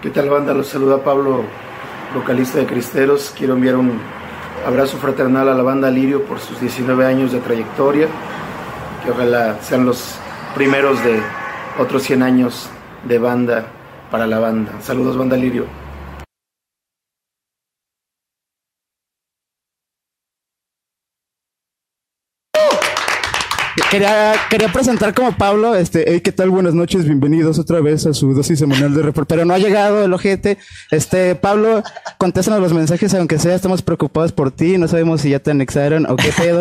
¿Qué tal banda? Los saluda Pablo, vocalista de Cristeros. Quiero enviar un abrazo fraternal a la banda Lirio por sus 19 años de trayectoria. Que ojalá sean los primeros de otros 100 años de banda para la banda. Saludos banda Lirio. Quería, quería presentar como Pablo, este, hey, ¿qué tal? Buenas noches, bienvenidos otra vez a su dosis semanal de report. Pero no ha llegado el ojete. Este, Pablo, contéstanos los mensajes, aunque sea, estamos preocupados por ti, no sabemos si ya te anexaron o qué pedo.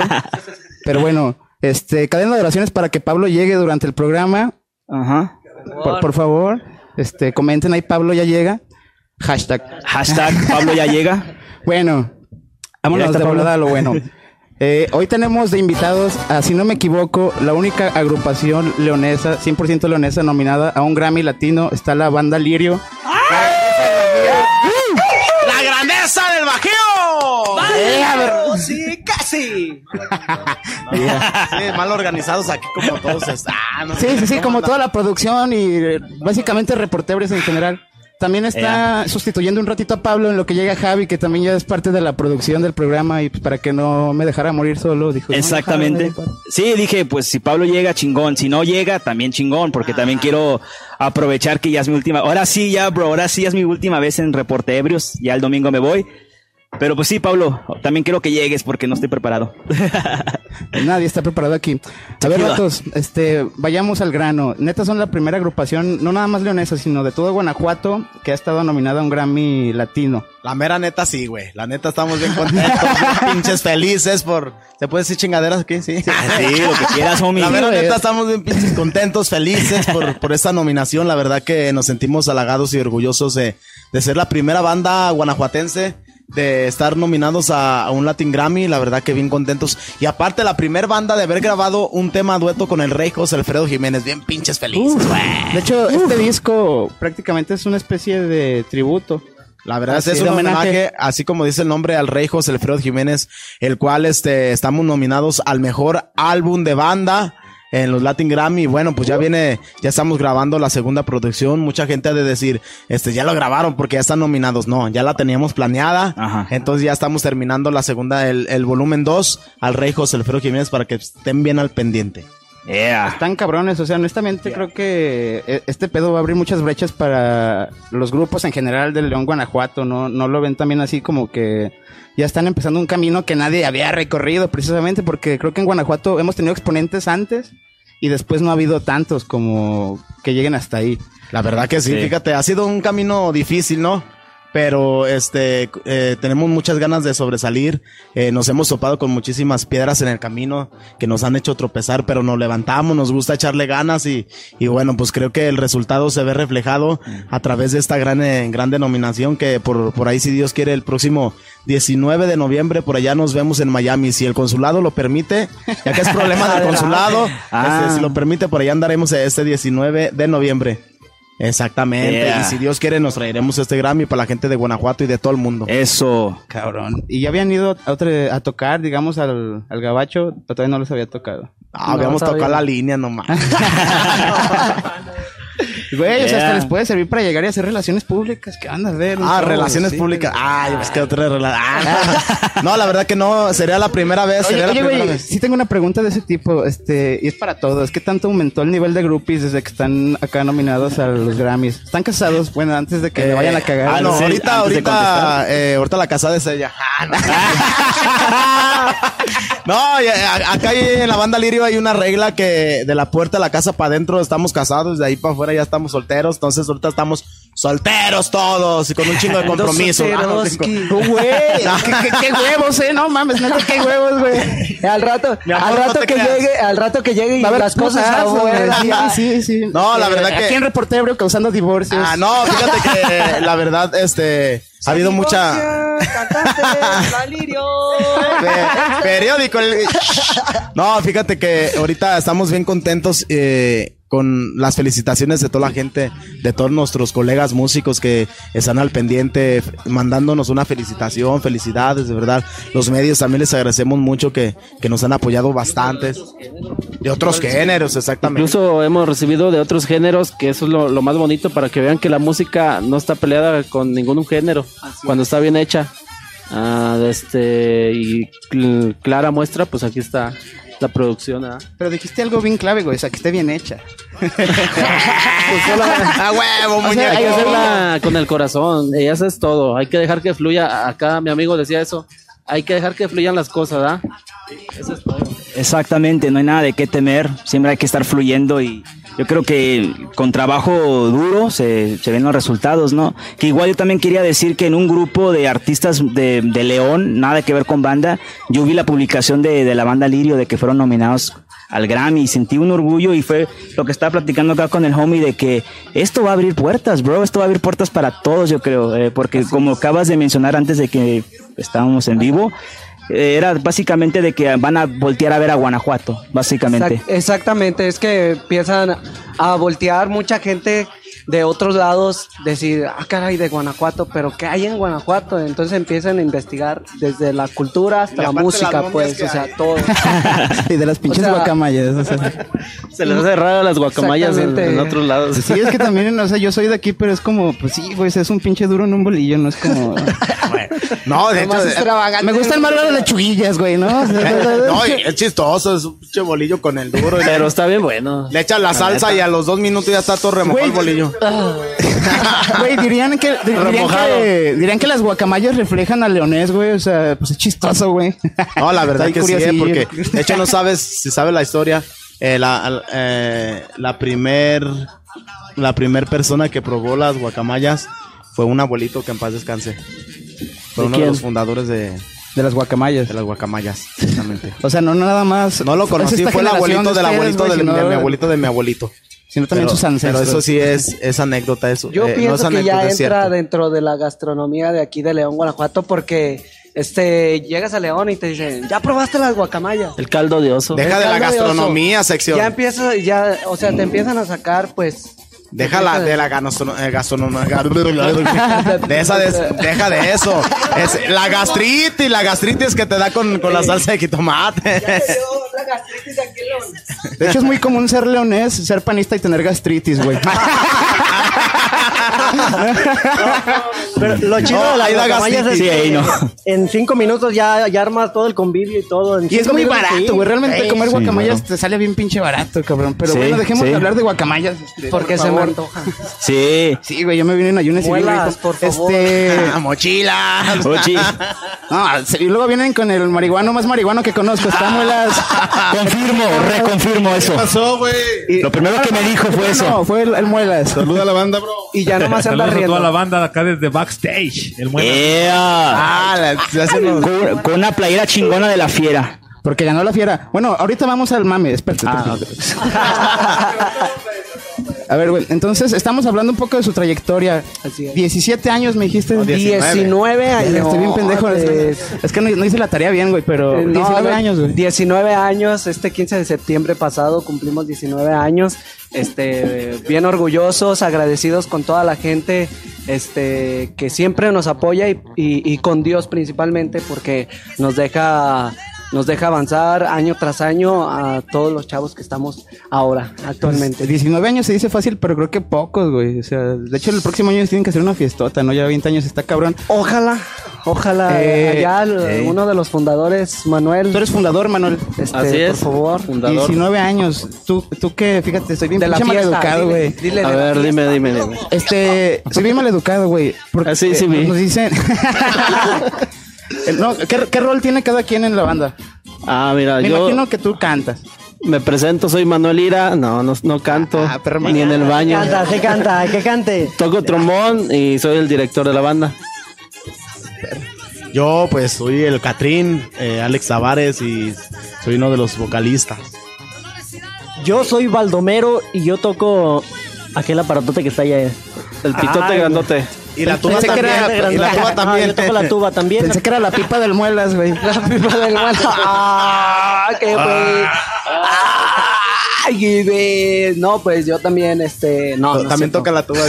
Pero bueno, este, cadena de oraciones para que Pablo llegue durante el programa. Ajá. Por, por favor, este, comenten ahí, Pablo ya llega. Hashtag. Hashtag Pablo ya llega. Bueno, vámonos de a lo bueno. Eh, hoy tenemos de invitados, a, si no me equivoco, la única agrupación leonesa, 100% leonesa, nominada a un Grammy Latino. Está la banda Lirio. ¡La grandeza del bajeo! Sí, casi. Sí, mal organizados aquí como todos están. Sí, sí, sí, como toda la producción y eh, básicamente reporteros en general. También está sustituyendo un ratito a Pablo en lo que llega Javi, que también ya es parte de la producción del programa y pues, para que no me dejara morir solo, dijo. "No, Exactamente. Sí, dije, pues si Pablo llega, chingón. Si no llega, también chingón, porque también quiero aprovechar que ya es mi última. Ahora sí, ya, bro, ahora sí ya es mi última vez en Reporte Ebrios. Ya el domingo me voy. Pero pues sí, Pablo, también quiero que llegues porque no estoy preparado. Nadie está preparado aquí. A ver, vatos, este, vayamos al grano. Neta son la primera agrupación, no nada más leonesa, sino de todo Guanajuato, que ha estado nominada a un Grammy latino. La mera neta sí, güey. La neta estamos bien contentos, bien pinches felices por... ¿Se puede decir chingaderas aquí? Sí. sí, lo que quieras, homie. La mera neta estamos bien pinches contentos, felices por, por esta nominación. La verdad que nos sentimos halagados y orgullosos de, de ser la primera banda guanajuatense de estar nominados a, a un Latin Grammy, la verdad que bien contentos. Y aparte la primera banda de haber grabado un tema dueto con el rey José Alfredo Jiménez, bien pinches felices. De hecho, este disco prácticamente es una especie de tributo. La verdad Así es un homenaje. homenaje, así como dice el nombre al rey José Alfredo Jiménez, el cual este estamos nominados al mejor álbum de banda en los Latin Grammy. Bueno, pues ya viene, ya estamos grabando la segunda producción. Mucha gente ha de decir, este, ya lo grabaron porque ya están nominados. No, ya la teníamos planeada. Ajá. Entonces ya estamos terminando la segunda, el, el volumen 2 al rey José Alfredo Jiménez para que estén bien al pendiente. Yeah. Están cabrones, o sea, honestamente creo que eh, este pedo va a abrir muchas brechas para los grupos en general del León Guanajuato, ¿no? No lo ven también así como que ya están empezando un camino que nadie había recorrido precisamente porque creo que en Guanajuato hemos tenido exponentes antes y después no ha habido tantos como que lleguen hasta ahí. La verdad que sí, Sí. fíjate, ha sido un camino difícil, ¿no? Pero este eh, tenemos muchas ganas de sobresalir. Eh, nos hemos topado con muchísimas piedras en el camino que nos han hecho tropezar, pero nos levantamos, nos gusta echarle ganas y, y bueno, pues creo que el resultado se ve reflejado a través de esta gran, eh, gran denominación que por, por ahí, si Dios quiere, el próximo 19 de noviembre, por allá nos vemos en Miami. Si el consulado lo permite, ya que es problema del consulado, Ah. este, si lo permite, por allá andaremos este 19 de noviembre. Exactamente. Yeah. Y si Dios quiere, nos traeremos este Grammy para la gente de Guanajuato y de todo el mundo. Eso. Cabrón. Y ya habían ido a, tocar, digamos, al, al gabacho, todavía no les había tocado. Ah, habíamos todavía tocado no. la línea nomás. Güey, o sea, hasta les puede servir para llegar y hacer relaciones públicas. ¿Qué van a ver? Ah, show, relaciones sí. públicas. Ah, pues que otra relación. no, la verdad que no. Sería la primera vez. Oye, sería oye, la primera vez. sí tengo una pregunta de ese tipo, este, y es para todos. ¿Qué tanto aumentó el nivel de groupies desde que están acá nominados a los Grammys? ¿Están casados? Bueno, antes de que vayan a cagar. Ah, no, Sí, ahorita, ahorita, eh, ahorita la casada es ella. Ah, no. A- acá en la banda Lirio hay una regla que de la puerta de la casa para adentro estamos casados, de ahí para afuera ya estamos solteros, entonces ahorita estamos solteros todos y con un chingo de compromiso. Ah, Oh, Güey, ¿qué, qué- qué huevos, eh, no mames, neta, qué huevos, güey. Al rato, amor, al rato que creas. llegue, al rato que llegue y las cosas putazos, afuera. güey. Sí, sí, sí. No, la Eh, verdad que- Aquí en Reportero causando divorcios. Ah, no, fíjate que la verdad, este, ha habido mucha... Pe- periódico. el- No, fíjate que ahorita estamos bien contentos. eh, con las felicitaciones de toda la gente, de todos nuestros colegas músicos que están al pendiente, mandándonos una felicitación, felicidades, de verdad. Los medios también les agradecemos mucho que, que nos han apoyado bastantes. De otros géneros, exactamente. Incluso hemos recibido de otros géneros, que eso es lo, lo más bonito para que vean que la música no está peleada con ningún género, cuando está bien hecha. Ah, este, y cl- clara muestra, pues aquí está la producción. ¿ah? Pero dijiste algo bien clave, güey, o sea, que esté bien hecha. ¡A huevo, O sea, hay que muñeco! hacerla con el corazón, y eso es todo. Hay que dejar que fluya. Acá mi amigo decía eso. Hay que dejar que fluyan las cosas, ¿ah? Eso es todo. Exactamente, no hay nada de qué temer, siempre hay que estar fluyendo y yo creo que con trabajo duro se, se ven los resultados, ¿no? Que igual yo también quería decir que en un grupo de artistas de, de León, nada que ver con banda, yo vi la publicación de, de la banda Lirio de que fueron nominados al Grammy y sentí un orgullo y fue lo que estaba platicando acá con el homie de que esto va a abrir puertas, bro, esto va a abrir puertas para todos, yo creo, eh, porque como acabas de mencionar antes de que estábamos en vivo, era básicamente de que van a voltear a ver a Guanajuato, básicamente. Exact- exactamente, es que empiezan a voltear mucha gente de otros lados, decir, ah, caray, de Guanajuato, pero ¿qué hay en Guanajuato? Entonces empiezan a investigar desde la cultura hasta la música, pues, o sea, hay. todo. Y de las pinches O sea- guacamayas. o sea. Se les hace raro las guacamayas en, otros lados. Sí, es que también, o sea, yo soy de aquí, pero es como, pues sí, güey, es un pinche duro en un bolillo, no es como... No, de hecho, extravagante. Me gustan más las lechuguillas, güey, ¿no? Sea, no, es chistoso, es un pinche bolillo con el duro. Pero está bien bueno. Le echan la salsa y a los dos minutos ya está todo remojado el bolillo. Güey, dirían que, dirían que, dirían que las guacamayas reflejan al leonés, güey, o sea, pues es chistoso, güey. No, la verdad que sí, eh, porque de hecho no sabes si sabes la historia. eh, la, eh, la primer la primer persona que probó las guacamayas fue un abuelito que en paz descanse. Fue ¿De uno de los fundadores de, De las guacamayas. de las guacamayas, exactamente. O sea, no nada más. No lo conocí, fue el abuelito de del ustedes, abuelito del- mi abuelito de mi abuelito. Sino también Pero, sus ancestros. pero eso sí es, es anécdota, eso. Yo eh, no pienso es que ya entra cierto. dentro de la gastronomía de aquí de León, Guanajuato, porque este llegas a León y te dicen, ¿ya probaste las guacamayas? El caldo de oso. Deja de la de gastronomía, sección. Ya empiezas, ya, o sea, te empiezan a sacar, pues. Deja la, de la gastrono- eh, gastronomía. De esa de, deja de eso. Es la gastritis, la gastritis que te da con, con la salsa de jitomate. De hecho, es muy común ser leonés, ser panista y tener gastritis, güey. Pero lo chido No, de las guacamayas es. Sí, que ahí no. en cinco minutos ya, ya armas todo el convivio y todo. En Y es muy barato, güey. Realmente comer Sí, guacamayas bueno. te sale bien pinche barato, cabrón. Pero Sí, bueno, dejemos sí. de hablar de guacamayas. este, Porque por se me antoja. Sí. Sí, güey, yo me vine en ayunas y Muelas, vine, por favor. Este. Ah, mochila. Ochi, No, y luego vienen con el marihuano más marihuano que conozco. Está muelas. confirmo, reconfirmo eso. pasó, güey? Lo primero que me dijo fue eso. No, fue el, el muelas. Saluda a la banda, bro. Y ya nomás se anda Saludos a toda la riendo. banda acá desde backstage. El. Yeah. Ah, la, se hacen los- Con, con una playera chingona de la fiera. Porque ganó la fiera. Bueno, ahorita vamos al mame. Espérate. Ah, A ver, güey. Entonces, estamos hablando un poco de su trayectoria. Así es. 17 años, me dijiste. No, 19 Ay, años. Estoy bien pendejo. Es- Es que no, no hice la tarea bien, güey, pero Eh, no, 19 a ver, años, güey. 19 años, este 15 de septiembre pasado cumplimos 19 años. Este, bien orgullosos, agradecidos con toda la gente este, que siempre nos apoya y, y- y con Dios principalmente porque nos deja, nos deja avanzar año tras año a todos los chavos que estamos ahora, actualmente. 19 años se dice fácil, pero creo que pocos, güey. O sea, de hecho, el próximo año tienen que hacer una fiestota, ¿no? Ya 20 años está cabrón. Ojalá, ojalá, Eh, allá eh. uno de los fundadores, Manuel, Tú eres fundador, Manuel. este, Así es. por favor. Fundador. 19 años. Tú, tú que, fíjate, estoy bien De la fiesta, maleducado, dile, güey. dile A ver, dime, dime, dime. Este, soy bien maleducado, güey. porque, Ah, sí, sí, eh. Nos dicen. no, ¿qué, qué rol tiene cada quien en la banda? Ah, mira, Me yo imagino que tú cantas. me presento, soy Manuel Ira. No, no, no canto. Ah, perro ni en el baño. Canta, que canta, que cante. Toco trombón y soy el director de la banda. Yo, pues, soy el Catrín, eh, Alex Tavares, y soy uno de los vocalistas. Yo soy Baldomero y yo toco aquel aparatote que está allá. El pitote Ay, grandote. Y la tuba Pensé que también. era- y la tuba Ah, también. yo toco la tuba también. Pensé que era la pipa del muelas, güey. La pipa del muerto. ¡Ah! ¡Qué güey! Ay, de- no, pues yo también, este, no, no También toca la tuba.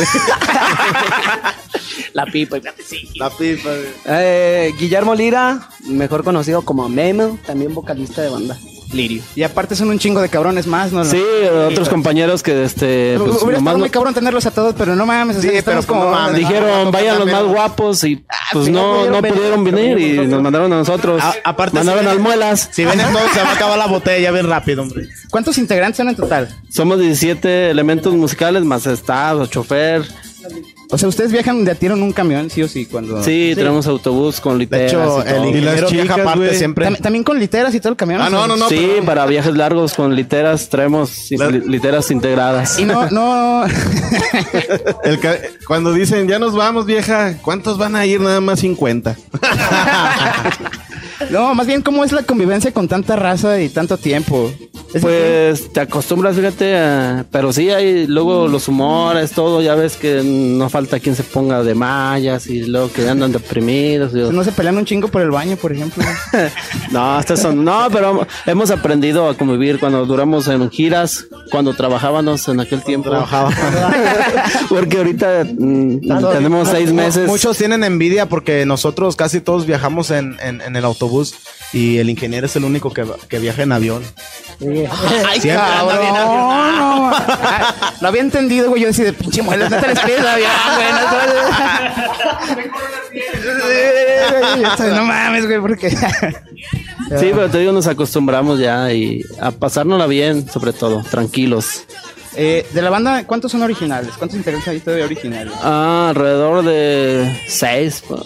la pipa. la pipa. Eh, Guillermo Lira, mejor conocido como Memo, también vocalista de banda. Lirio. Y aparte son un chingo de cabrones más, ¿no? Sí, otros compañeros que este pues, Hubiera estado muy cabrón tenerlos a todos, pero no mames. o sea, Sí, estamos pero pues como... no mames. dijeron vayan los más guapos y pues sí, no no, pudieron venir, y nos mandaron a nosotros. A- aparte, mandaron si las vienen- muelas. Si vienen todos, se va a acabar la botella bien rápido, hombre. ¿Cuántos integrantes son en total? Somos 17 elementos musicales más staff, chofer. O sea, ustedes viajan de a tiro en un camión, sí o sí, cuando... Sí, tenemos autobús con De literas. hecho, y el ingeniero chicas, viaja aparte güey. siempre. Tam- También con literas y todo el camión. Ah, no, no, no. sí, pero- para viajes largos con literas traemos La- literas integradas. Y no, no... El ca- cuando dicen, ya nos vamos, vieja, ¿cuántos van a ir? Nada más 50. no, más bien, ¿cómo es la convivencia con tanta raza y tanto tiempo? Es Pues te acostumbras, fíjate, a- pero sí hay luego los humores, todo, ya ves que no falta quien se ponga de mallas y luego que andan deprimidos. y- No se pelean un chingo por el baño, por ejemplo. No, hasta eso, no, pero hemos aprendido a convivir cuando duramos en giras, cuando trabajábamos en aquel tiempo. Trabajaba. Porque ahorita mm, tenemos seis meses. Muchos tienen envidia porque nosotros casi todos viajamos en, en- en el autobús y el ingeniero es el único que, que viaja en avión. Ay, Siempre anda bien cabrón. No, Lo había entendido, güey. Yo decía, de pinche muelas, no te les pides avión, güey. No, mames, güey, porque... Sí, pero te digo, nos acostumbramos ya y a pasárnosla bien, sobre todo, tranquilos. Eh, de la banda, ¿cuántos son originales? ¿Cuántos integrantes hay todavía originales? Ah, alrededor de seis. pa.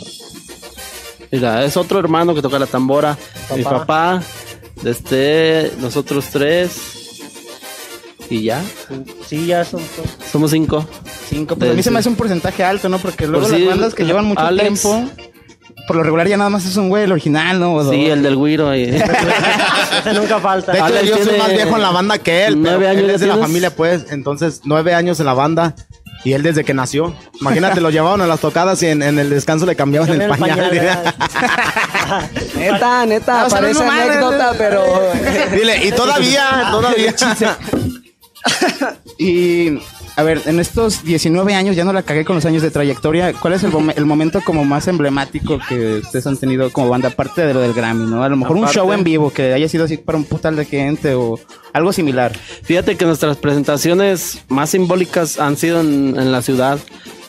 Mira, es otro hermano que toca la tambora. Mi papá, este, nosotros tres. Y ya, Sí, ya son. somos cinco. Cinco. Pues a mí se me hace un porcentaje alto, ¿no? Porque luego Pues las sí, bandas que llevan mucho Alex. tiempo, por lo regular ya nada más es un güey, el original, ¿no? O Sí, el del güiro. y- Ese nunca falta. De hecho, Alex yo soy más viejo en la banda que él. nueve pero años él es de la familia, pues. Entonces, nueve años en la banda. Y él desde que nació. Imagínate, lo llevaban a las tocadas y en, en el descanso le cambiaban el pañal. pañal, Neta, neta, no parece anécdota, pero... Dile, y todavía, todavía. Y, a ver, en estos 19 años, ya no la cagué con los años de trayectoria, ¿cuál es el, mom- el momento como más emblemático que ustedes han tenido como banda, aparte de lo del Grammy, ¿no? A lo mejor un show en vivo que haya sido así para un putal de gente o algo similar. Fíjate que nuestras presentaciones más simbólicas han sido en, en la ciudad,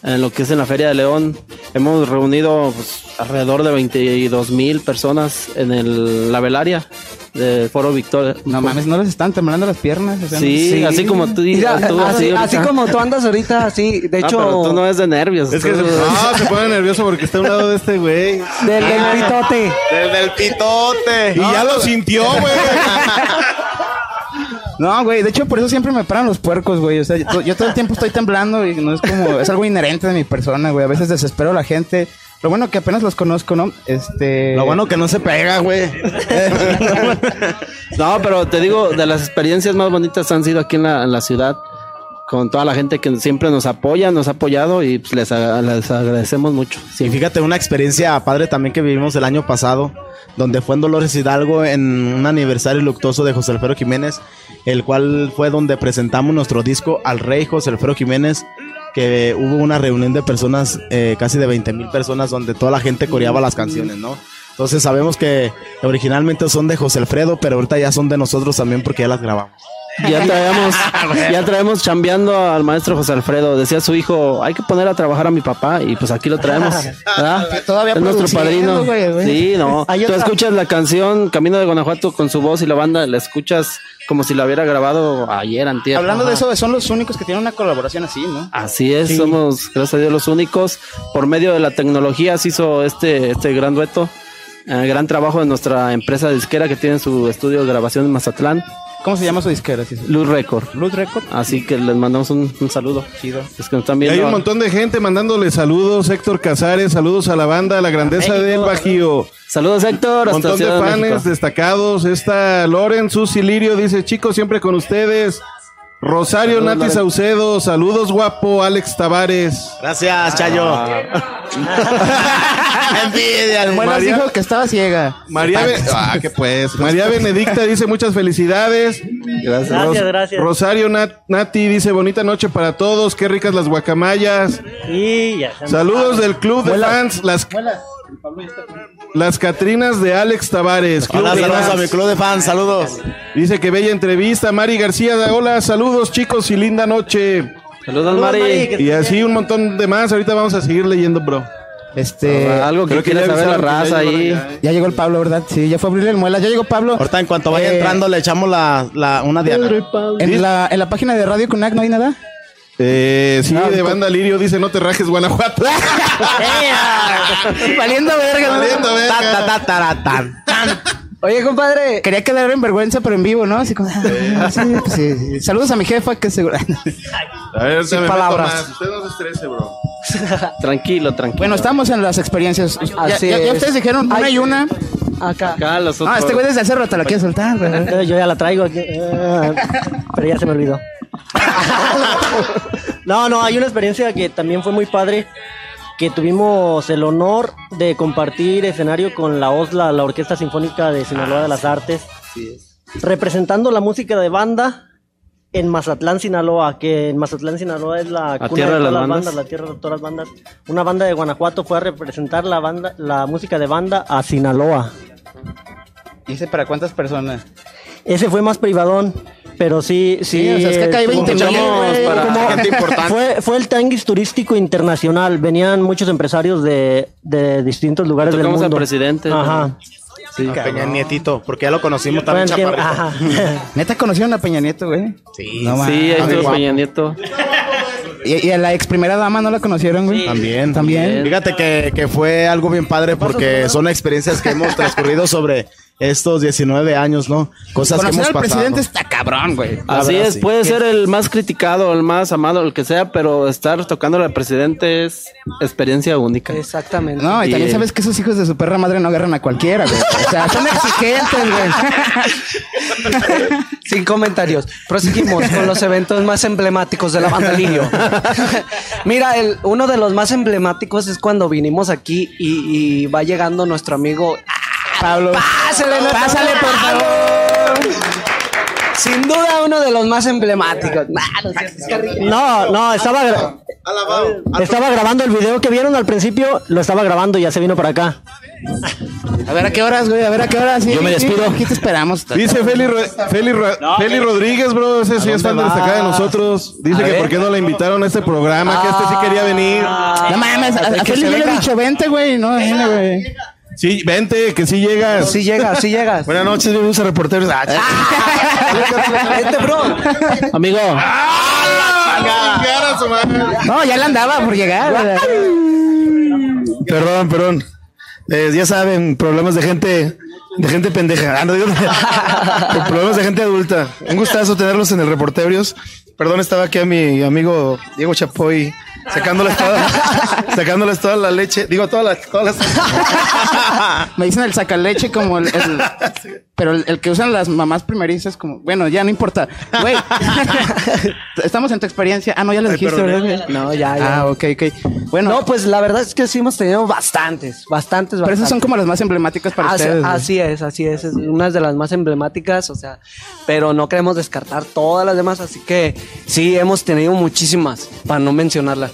en lo que es en la Feria de León. Hemos reunido pues, alrededor de 22 mil personas en el, la velaria de Foro Victoria. No mames, ¿no les están temblando las piernas? O sea, Sí, no- así como tú, Mira, tú así, como tú andas ahorita, así, de Ah, hecho, pero tú no es de nervios. Es que se, no, pone nervioso porque está a un lado de este güey. del, del pitote. Desde el pitote. Y ya lo sintió, güey. No, güey, de hecho por eso siempre me paran los puercos, güey. O sea, yo, yo todo el tiempo estoy temblando y no es como, es algo inherente de mi persona, güey. A veces desespero a la gente. Lo bueno que apenas los conozco, ¿no? Este... Lo bueno que no se pega, güey. No, pero te digo, de las experiencias más bonitas han sido aquí en la, en la ciudad, con toda la gente que siempre nos apoya, nos ha apoyado y pues, les, agradecemos mucho. Y fíjate, una experiencia padre también que vivimos el año pasado, donde fue en Dolores Hidalgo en un aniversario luctuoso de José Alfredo Jiménez, el cual fue donde presentamos nuestro disco al rey José Alfredo Jiménez, que hubo una reunión de personas, eh, casi de 20 mil personas, donde toda la gente coreaba las canciones, ¿no? Entonces sabemos que originalmente son de José Alfredo, pero ahorita ya son de nosotros también porque ya las grabamos. Ya traemos, ya traemos chambeando al maestro José Alfredo. Decía su hijo, hay que poner a trabajar a mi papá y pues aquí lo traemos. ¿verdad? Todavía es nuestro padrino. güey, güey. Sí, no. Tú otra- escuchas la canción Camino de Guanajuato con su voz y la banda, la escuchas como si la hubiera grabado ayer, antier. Hablando de eso, son los únicos que tienen una colaboración así, ¿no? Así es, somos, gracias a Dios, los únicos. Por medio de la tecnología se hizo este, este gran dueto. eh, gran trabajo de nuestra empresa disquera que tiene su estudio de grabación en Mazatlán, ¿Cómo se llama su disquera? Luz Record. Luz Record. Así que les mandamos un, un saludo. Chido. Es que nos están Y viendo. hay un montón de gente mandándole saludos. Héctor Casares, saludos a la banda, a la grandeza del Bajío. Saludos, Héctor. Un montón de Ciudad de fans México. destacados. Está Loren, Susi Lirio, dice, chicos, siempre con ustedes. Rosario Nati Saucedo, saludos guapo, Alex Tavares. Gracias, Chayo. Envidia, Bueno, dijo que estaba ciega. María, Be- ah, ¿qué pues? María Benedicta dice muchas felicidades. Gracias, gracias. Rosario Nat- Nati dice bonita noche para todos, qué ricas las guacamayas. Y ya. Saludos del club de fans, las, las Catrinas de Alex Tavares. Hola, saludos a mi club de fans, saludos. Dice que bella entrevista. Mari García, hola, saludos chicos y linda noche. Saludos, Mari. Y así un montón de más. Ahorita vamos a seguir leyendo, bro. Este. Algo que que quiera saber la raza ahí. ya, ¿eh? Ya llegó el Pablo, ¿verdad? Sí, ya fue a abrirle el muela. Ya llegó Pablo. Ahorita en cuanto vaya Eh, entrando le echamos la, la una diana. En la, en la página de Radio Cunac no hay nada. Eh, sí, Ah, de banda Lirio dice no te rajes Guanajuato. Valiendo verga. ¿no? Valiendo verga. Ta, ta, ta. Oye, compadre. Quería quedar en vergüenza, pero en vivo, ¿no? Así como. ah, sí, pues sí, sí. Saludos a mi jefa, que seguro. A ver, se me meto palabras. más. Usted no se estrese, bro. Tranquilo, tranquilo. bueno, estamos en las experiencias. Ya, Así ya- ya es. ustedes dijeron una Ay. y una. Acá. Acá los Ah, otros. este güey desde hace rato la quiere soltar, güey. Yo ya la traigo aquí. Pero ya se me olvidó. No, no, hay una experiencia que también fue muy padre. Que tuvimos el honor de compartir escenario con la OSLA, la Orquesta Sinfónica de Sinaloa de las Artes. Representando la música de banda en Mazatlán, Sinaloa, que en Mazatlán, Sinaloa es la, cuna tierra de las todas bandas. la tierra de todas las bandas. Una banda de Guanajuato fue a representar la banda, la música de banda a Sinaloa. Dice, ¿para cuántas personas? Ese fue más privadón, pero sí, sí. Sí, o sea, es que acá hay estuvo 20 mil, mucho- güey, para- como- Gente importante. Fue, fue el Tanguis Turístico Internacional. Venían muchos empresarios de, de distintos lugares del al mundo. presidente. Ajá. Sí. A Peña Nietito, porque ya lo conocimos también chaparrito. ajá. Neta conocieron a Peña Nieto, güey. Sí, No Sí, ahí estuvo. Peña Nieto. Y, y a la ex primera dama no la conocieron, güey. También, También. Fíjate que, que fue algo bien padre porque son experiencias que hemos transcurrido sobre estos 19 años, ¿no? Cosas que hemos al pasado. presidente está cabrón, güey. Así verdad, es, sí. puede ser el más criticado, el más amado, el que sea, pero estar tocando al presidente es experiencia única. Exactamente. No, y también sabes que esos hijos de su perra madre no agarran a cualquiera, güey. O sea, son exigentes, güey. Sin comentarios. Proseguimos con los eventos más emblemáticos de la banda Lirio. Mira, el, uno de los más emblemáticos es cuando vinimos aquí y, y va llegando nuestro amigo. Pablo. Pásale, no- Pásale, por favor. Sin duda, uno de los más emblemáticos. Ah, no. No, estaba, gra- estaba grabando el video que vieron al principio, lo estaba grabando y ya se vino para acá. A ver a qué horas, güey. A ver a qué horas. Sí, Yo me despido. Aquí te esperamos. Dice Feli, Ro- Feli, Ro- Feli Rodríguez, bro. Ese sí es fan de destacada de nosotros. Dice que por qué no la invitaron a este programa, que este sí quería venir. No mames, a, a Feli yo le he dicho 20, güey. No, güey. Sí, vente, que sí llegas. Sí llegas, sí llegas. Buenas noches, bienvenidos a reporteros. Ah, Vente, bro. Amigo, Chingar a su madre. No, ya le andaba por llegar. Perdón, perdón. Eh, ya saben, problemas de gente, de gente pendeja. Ah, no, digo, problemas de gente adulta. Un gustazo tenerlos en el reporterios. Perdón, estaba aquí a mi amigo Diego Chapoy sacándoles toda, sacándoles toda la leche. Digo, todas las, todas las. Me dicen el sacaleche como el, el- pero el, el que usan las mamás primerizas como, bueno, ya no importa. Güey, estamos en tu experiencia. Ah, no, ya lo dijiste. No, ya, ya. Ah, ok, ok. Bueno, No, pues la verdad es que sí hemos tenido bastantes, bastantes, pero bastantes. esas son como las más emblemáticas para Así, ustedes. así es, así es, es una de las más emblemáticas, o sea, pero no queremos descartar todas las demás, así que sí hemos tenido muchísimas, para no mencionarlas.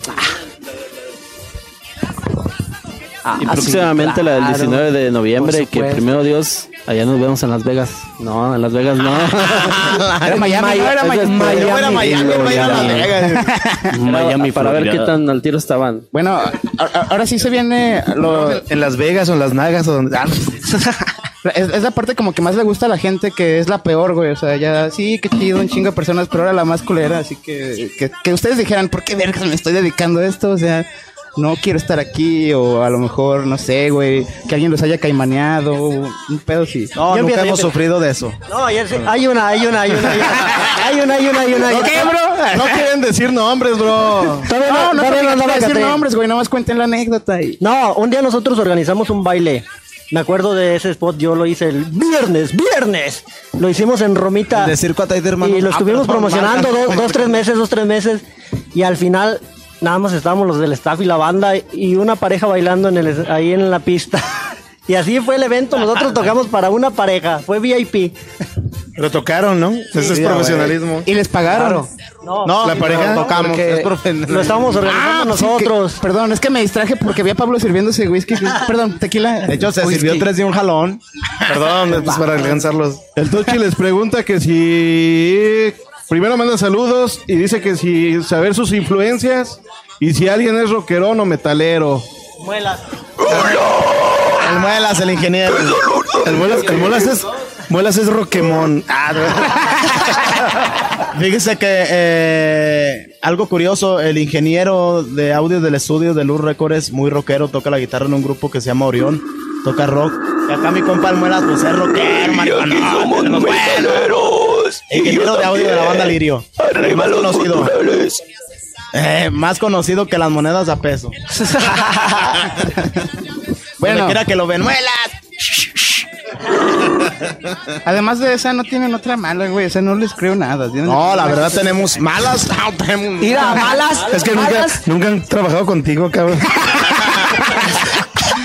Ah, y sí, próximamente la del claro, 19 de noviembre, que primero Dios, allá nos vemos en Las Vegas. No, en Las Vegas no. Era Miami, no era Eso es Miami. Miami. Yo era Miami, Miami, era Las Miami. Vegas. Miami, para ver qué tan al tiro estaban. Bueno, ahora sí se viene lo, En Las Vegas o en Las Nagas o donde. No. es, es la parte como que más le gusta a la gente que es la peor, güey. O sea, ya sí, qué chido, un chingo de personas, pero ahora la más culera. Así que, que, que ustedes dijeran, ¿por qué vergas me estoy dedicando a esto? O sea, no quiero estar aquí, o a lo mejor, no sé, güey, que alguien los haya caimaneado, un pedo sí. No, Yo nunca hemos sufrido de eso. No, ayer sí- hay una, hay una, hay una, hay una, hay una, hay una, una. ¿Qué, bro? No quieren decir nombres, bro. Todavía No, no, todavía no, andaba decir nombres, güey, nomás cuenten la anécdota y... No, un día nosotros organizamos un baile Me acuerdo de ese spot, yo lo hice el viernes, viernes. Lo hicimos en Romita. De Circo Ataide, hermano. Y lo Ah, estuvimos promocionando dos, dos, tres meses, dos, tres meses. Y al final, nada más estábamos los del staff y la banda y una pareja bailando en el, ahí en la pista. Y así fue el evento. Nosotros tocamos para una pareja. Fue VIP. Pero tocaron, ¿no? Ese es profesionalismo. Y les pagaron. No, No, La pareja, lo tocamos. es lo estábamos organizando Ah, sí, nosotros. que- perdón, es que me distraje porque vi a Pablo sirviéndose whisky. Perdón, tequila. De hecho, se whisky. sirvió tres de un jalón. Perdón, pues para alcanzarlos. El Tochi les pregunta que si. Primero manda saludos y dice que si saber sus influencias y si alguien es rockerón o metalero. Muelas. El Muelas, el ingeniero. El Muelas, el Muelas es, Muelas es Roquemón. Ah, Fíjese que eh, algo curioso, el ingeniero de audio del estudio de Luz Records, muy rockero, toca la guitarra en un grupo que se llama Orión, toca rock. Y acá mi compa el Muelas, pues es rockero, maricón. Buenos. Ingeniero de audio de la banda Lirio. Más conocido. Eh, más conocido que las monedas a peso. Bueno. Quiera que lo ven, Muelas. Además de esa, no tienen otra mala, güey. O sea, no les creo nada. Tienen- No, la verdad tenemos malas. No, tenemos Mira, malas. es que nunca, nunca han trabajado contigo, cabrón.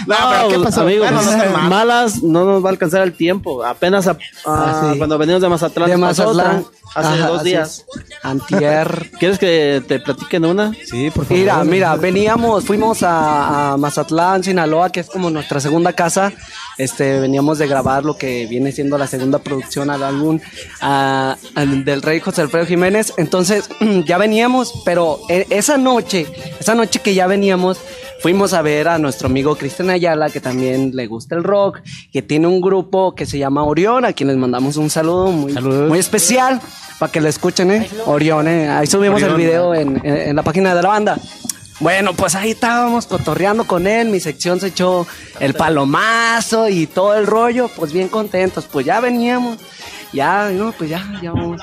No, pero ¿qué pasó? amigos, Bueno, no malas no nos va a alcanzar el tiempo. Apenas a- a- Ah, sí. cuando venimos de Mazatlán, De pasó otra, Mazatlán. hace Ajá, dos así días. es. Antier. ¿Quieres que te platiquen una? Sí, por favor. Mira, mira, veníamos, fuimos a, a Mazatlán, Sinaloa, que es como nuestra segunda casa. Este, veníamos de grabar lo que viene siendo la segunda producción al álbum del Rey José Alfredo Jiménez. Entonces, ya veníamos, pero e- esa noche, esa noche que ya veníamos, fuimos a ver a nuestro amigo Cristian Ayala, que también le gusta el rock, que tiene un grupo que se llama Orión, a quien les mandamos un saludo muy, muy especial para que lo escuchen, ¿eh? Orión, ¿eh? Ahí subimos el video en, en- en la página de la banda. Bueno, pues ahí estábamos cotorreando con él, mi sección se echó el palomazo y todo el rollo, pues bien contentos, pues ya veníamos, ya, no, pues ya, ya vamos.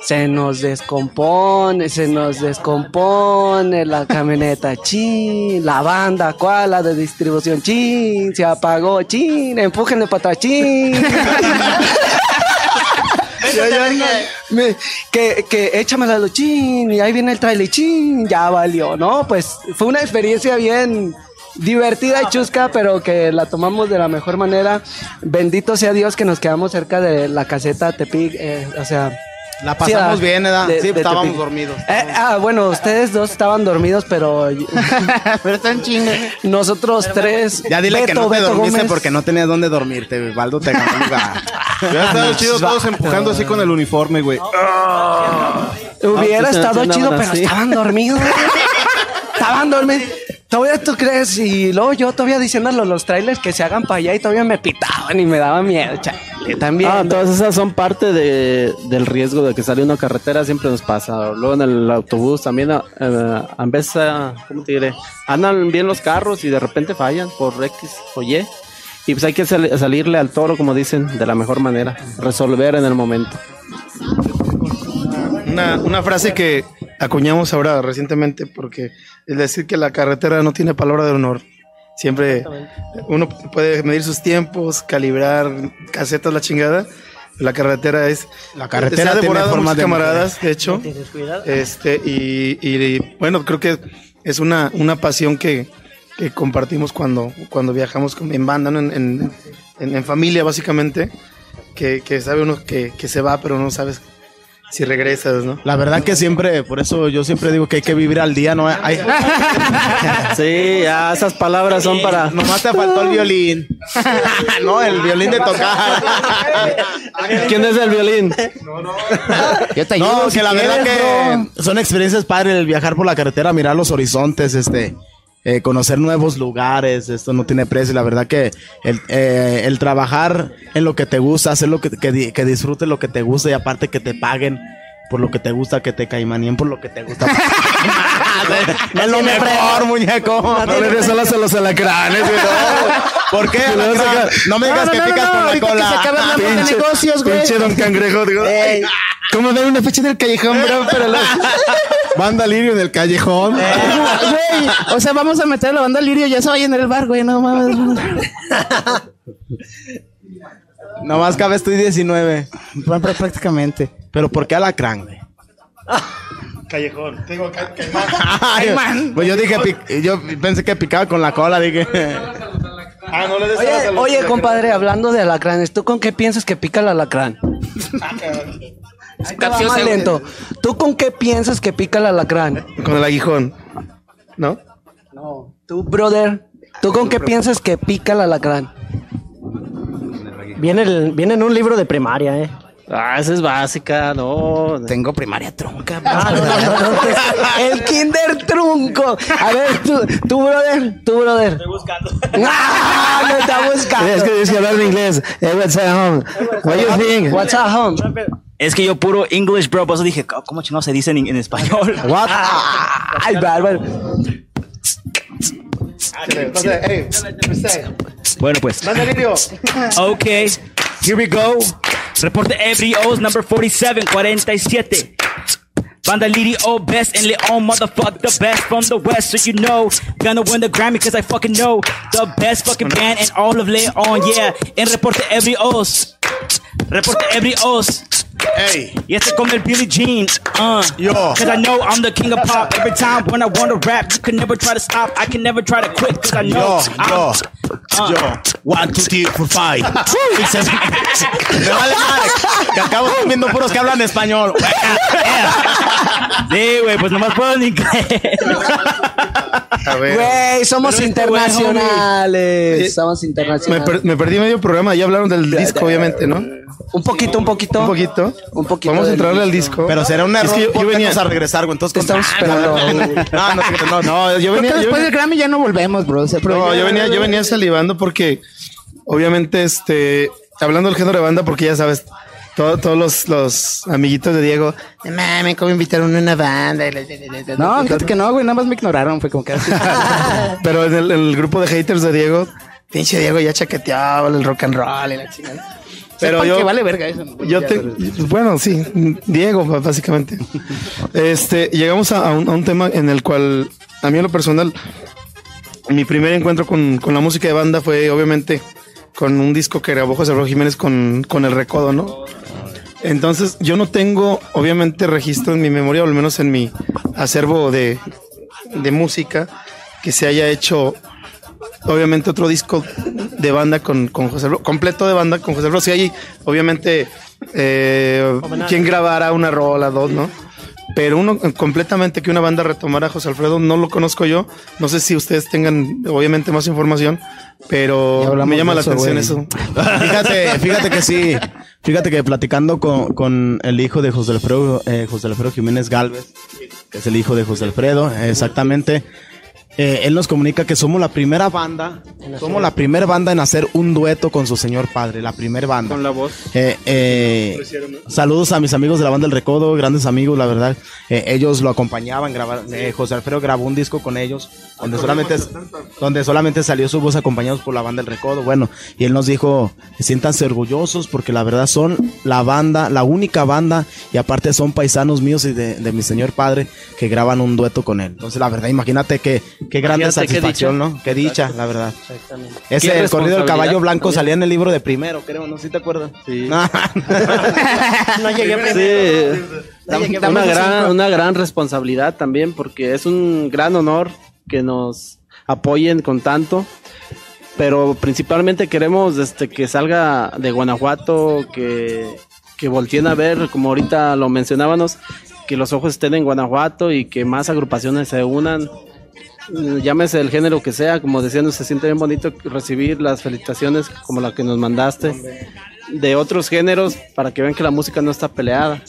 Se nos descompone, se nos descompone la camioneta, chin, la banda, cuál, la de distribución, chin, se apagó, chin, empújenle para atrás, chin. Me- que, que échamela lo chin, y ahí viene el trailer, chin, ya valió, ¿no? Pues fue una experiencia bien divertida y chusca, pero que la tomamos de la mejor manera. Bendito sea Dios que nos quedamos cerca de la caseta Tepic, eh, o sea... La pasamos sí, bien, ¿verdad? de- sí, de estábamos Tepic. dormidos. Eh, ah, bueno, ustedes dos estaban dormidos, pero Pero están chingas. nosotros tres... Ya dile que Beto, no te Beto dormiste Gómez, porque no tenías dónde dormirte. Valdo te ganó. Ya estaba chido todos empujando así con el uniforme, güey. Hubiera Ah, pues, estado chido, pero estaban dormidos. estaban dormidos. Todavía tú crees, y luego yo todavía diciéndole a los trailers que se hagan para allá y todavía me pitaban y me daba miedo, chale, también. Ah, todas esas son parte de, del riesgo de que sale una carretera, siempre nos pasa. Luego en el autobús también, eh, a veces, ah, ¿cómo te diré? Andan bien los carros y de repente fallan por X o Y. Y pues hay que sal- salirle al toro, como dicen, de la mejor manera. Resolver en el momento. Una, una frase que acuñamos ahora recientemente, porque es decir que la carretera no tiene palabra de honor. Siempre uno puede medir sus tiempos, calibrar casetas, la chingada. La carretera es. La carretera se ha tiene devorado a forma muchos de camaradas, de hecho. Este, y, y, bueno, creo que es una, una pasión que, que compartimos cuando, cuando viajamos con- en banda, ¿no? en, en, en- en familia, básicamente. Que, que sabe uno que, que se va, pero no sabes si regresas, ¿no? La verdad que siempre, por eso yo siempre digo que hay que vivir al día, ¿no? Hay, Sí, ya esas palabras son para... nomás te faltó el violín. no, el violín de tocar. ¿Quién es el violín? Yo te ayudo. No, si que la verdad bro. que son experiencias padres el viajar por la carretera, mirar los horizontes, este, eh, conocer nuevos lugares, esto no tiene precio. La verdad que el, eh, el trabajar en lo que te gusta, hacer lo que, que, que lo que te gusta y aparte que te paguen por lo que te gusta, que te caimanien por lo que te gusta. es lo mejor, muñeco. No le des alas a los alacranes, güey. ¿Por qué? No me digas que picas con la que se cola. de Pinche- negocios, güey. Pinche don cangrejo, digo. ¿Cómo dar una fecha en el callejón, bro? Pero Banda Lirio en el callejón. Güey, o sea, vamos a meter a la banda Lirio, ya se va a llenar el bar, güey, no mames. Nomás cabe estoy 19. Bueno, pero prácticamente. Pero ¿por qué alacrán, güey? Callejón. Tengo ca- Ay, Pues yo dije, pic- yo pensé que picaba con la cola, dije. Ah, no le des Oye, alas a los- oye, compadre, hablando de alacranes, ¿tú con qué piensas que pica el alacrán? Ahí te va más lento. ¿Tú con qué piensas que pica el alacrán? Con el aguijón. ¿No? No. Tú, brother, ¿tú con qué piensas que pica el alacrán? Viene, el- viene en un libro de primaria, ¿eh? Ah, esa es básica, no. Tengo primaria trunca. Ah, no, no, no, no. El Kinder Trunco. A ver, tú, tú brother, tú, brother. Estoy buscando. Ah, me está buscando. Es que tienes que hablar en inglés. Hey, what's at home? What you think? What's at home? Es que yo puro English, bro. Por eso dije, "¿Cómo- ¿cómo chingados se dice en, en español? What? Ay, bárbaro. Hey, Bueno, pues. Okay, here we go. Reporte Every O's number 47, 47. Banda Lady O best in Leon, motherfucker, the best from the west, so you know. Gonna win the Grammy cause I fucking know. The best fucking band in all of Leon, yeah. En Reporte Every O's. Reporte Every O's. Hey. Y este con el Billie Jean, uh. Yo. Cause I know I'm the king of pop. Every time when I wanna rap, you can never try to stop. I can never try to quit cause I know. Yo, I'm- yo, Uh. yo. One, two, three, four, five. Six, seven. Me vale madre. Que acabo viendo puros que hablan español. Sí, güey, pues nomás puedo en inglés. A ver. Güey, somos Pero este internacionales. Somos Me, internacionales. per- me perdí medio programa. Ya hablaron del disco, obviamente, ¿no? Un poquito, un poquito. Un poquito. Un poquito Vamos a entrarle al disco. Pero será un Es que yo, yo venía. a regresar, güey. Entonces, estamos ah, esperando. No, no, no, no, yo venía. después del Grammy ya no volvemos, bro. No, yo venía, yo venía salivando porque, obviamente, este, hablando del género de banda, porque ya sabes, todo- todos los, los amiguitos de Diego, "No mames, ¿cómo invitaron a una banda? No, fíjate que no, güey, nada más me ignoraron. Fue como que. Pero en el, en el grupo de haters de Diego, pinche Diego ya chaqueteaba el rock and roll y la chingada. Pero Sepan yo, que vale verga eso. yo te, bueno, sí, Diego, básicamente. Este, llegamos a, a un, a un tema en el cual, a mí en lo personal, mi primer encuentro con, con la música de banda fue, obviamente, con un disco que grabó José Alfredo Jiménez con, con El Recodo, ¿no? Entonces, yo no tengo, obviamente, registro en mi memoria, o al menos en mi acervo de, de música, que se haya hecho, obviamente, otro disco de banda con, con José Alfredo, completo de banda con José Alfredo. Sí, hay, obviamente, eh, quien grabara una rola, dos, ¿no? Pero uno completamente que una banda retomara a José Alfredo, no lo conozco yo. No sé si ustedes tengan, obviamente, más información, pero me llama la eso, atención eso. Fíjate, fíjate que sí. Fíjate que platicando con, con el hijo de José Alfredo, eh, José Alfredo Jiménez Galvez, que es el hijo de José Alfredo, exactamente. Eh, él nos comunica que somos la primera banda, somos la primera banda en hacer un dueto con su señor padre, la primera banda. Con la voz. Eh, eh, saludos a mis amigos de la banda El Recodo, grandes amigos, la verdad. Eh, ellos lo acompañaban, grabar, eh, José Alfredo grabó un disco con ellos, donde solamente, donde solamente salió su voz acompañados por la banda El Recodo. Bueno, y él nos dijo, siéntanse orgullosos porque la verdad son la banda, la única banda, y aparte son paisanos míos y de, de mi señor padre que graban un dueto con él. Entonces, la verdad, imagínate qué, qué grande Imagínate satisfacción. ¿no? Qué dicha, la verdad. Exactamente. Ese el corrido del caballo blanco también. salía en el libro de primero, creo, ¿no? ¿Sí te acuerdas? Sí. No llegué Sí, primero. una gran, una gran responsabilidad también porque es un gran honor que nos apoyen con tanto, pero principalmente queremos este, que salga de Guanajuato, que, que volteen a ver, como ahorita lo mencionábamos, que los ojos estén en Guanajuato y que más agrupaciones se unan. Llámese el género que sea, como decían, se siente bien bonito recibir las felicitaciones como la que nos mandaste de otros géneros para que vean que la música no está peleada.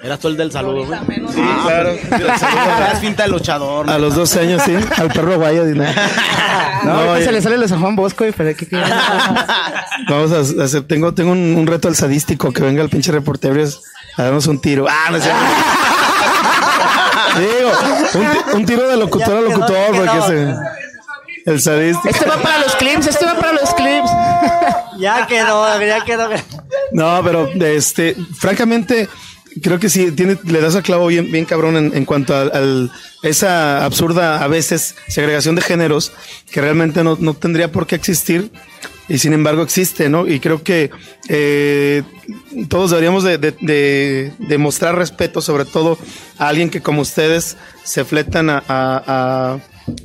Eras tú el del saludo, güey. Sí, claro. Traes pinta de luchador. A los 12 años, sí. Al perro guayo. No, No, se le sale el San Juan Bosco y pero ¿qué quieres? Vamos a hacer, tengo, tengo un, un reto al sadístico que venga el pinche reportero a darnos un tiro. Ah, no cierto. Digo, un, ti- un tiro de locutor a locutor, porque se, el sadístico. Este va para los clips, este va para los clips. Ya quedó, ya quedó. No, pero este, francamente, creo que sí, tiene, le das a clavo bien, bien cabrón en, en cuanto a al- esa absurda, a veces, segregación de géneros que realmente no, no tendría por qué existir y sin embargo existe, ¿no? Y creo que eh, todos deberíamos de, de- de- de mostrar respeto, sobre todo a alguien que como ustedes se fletan a, a-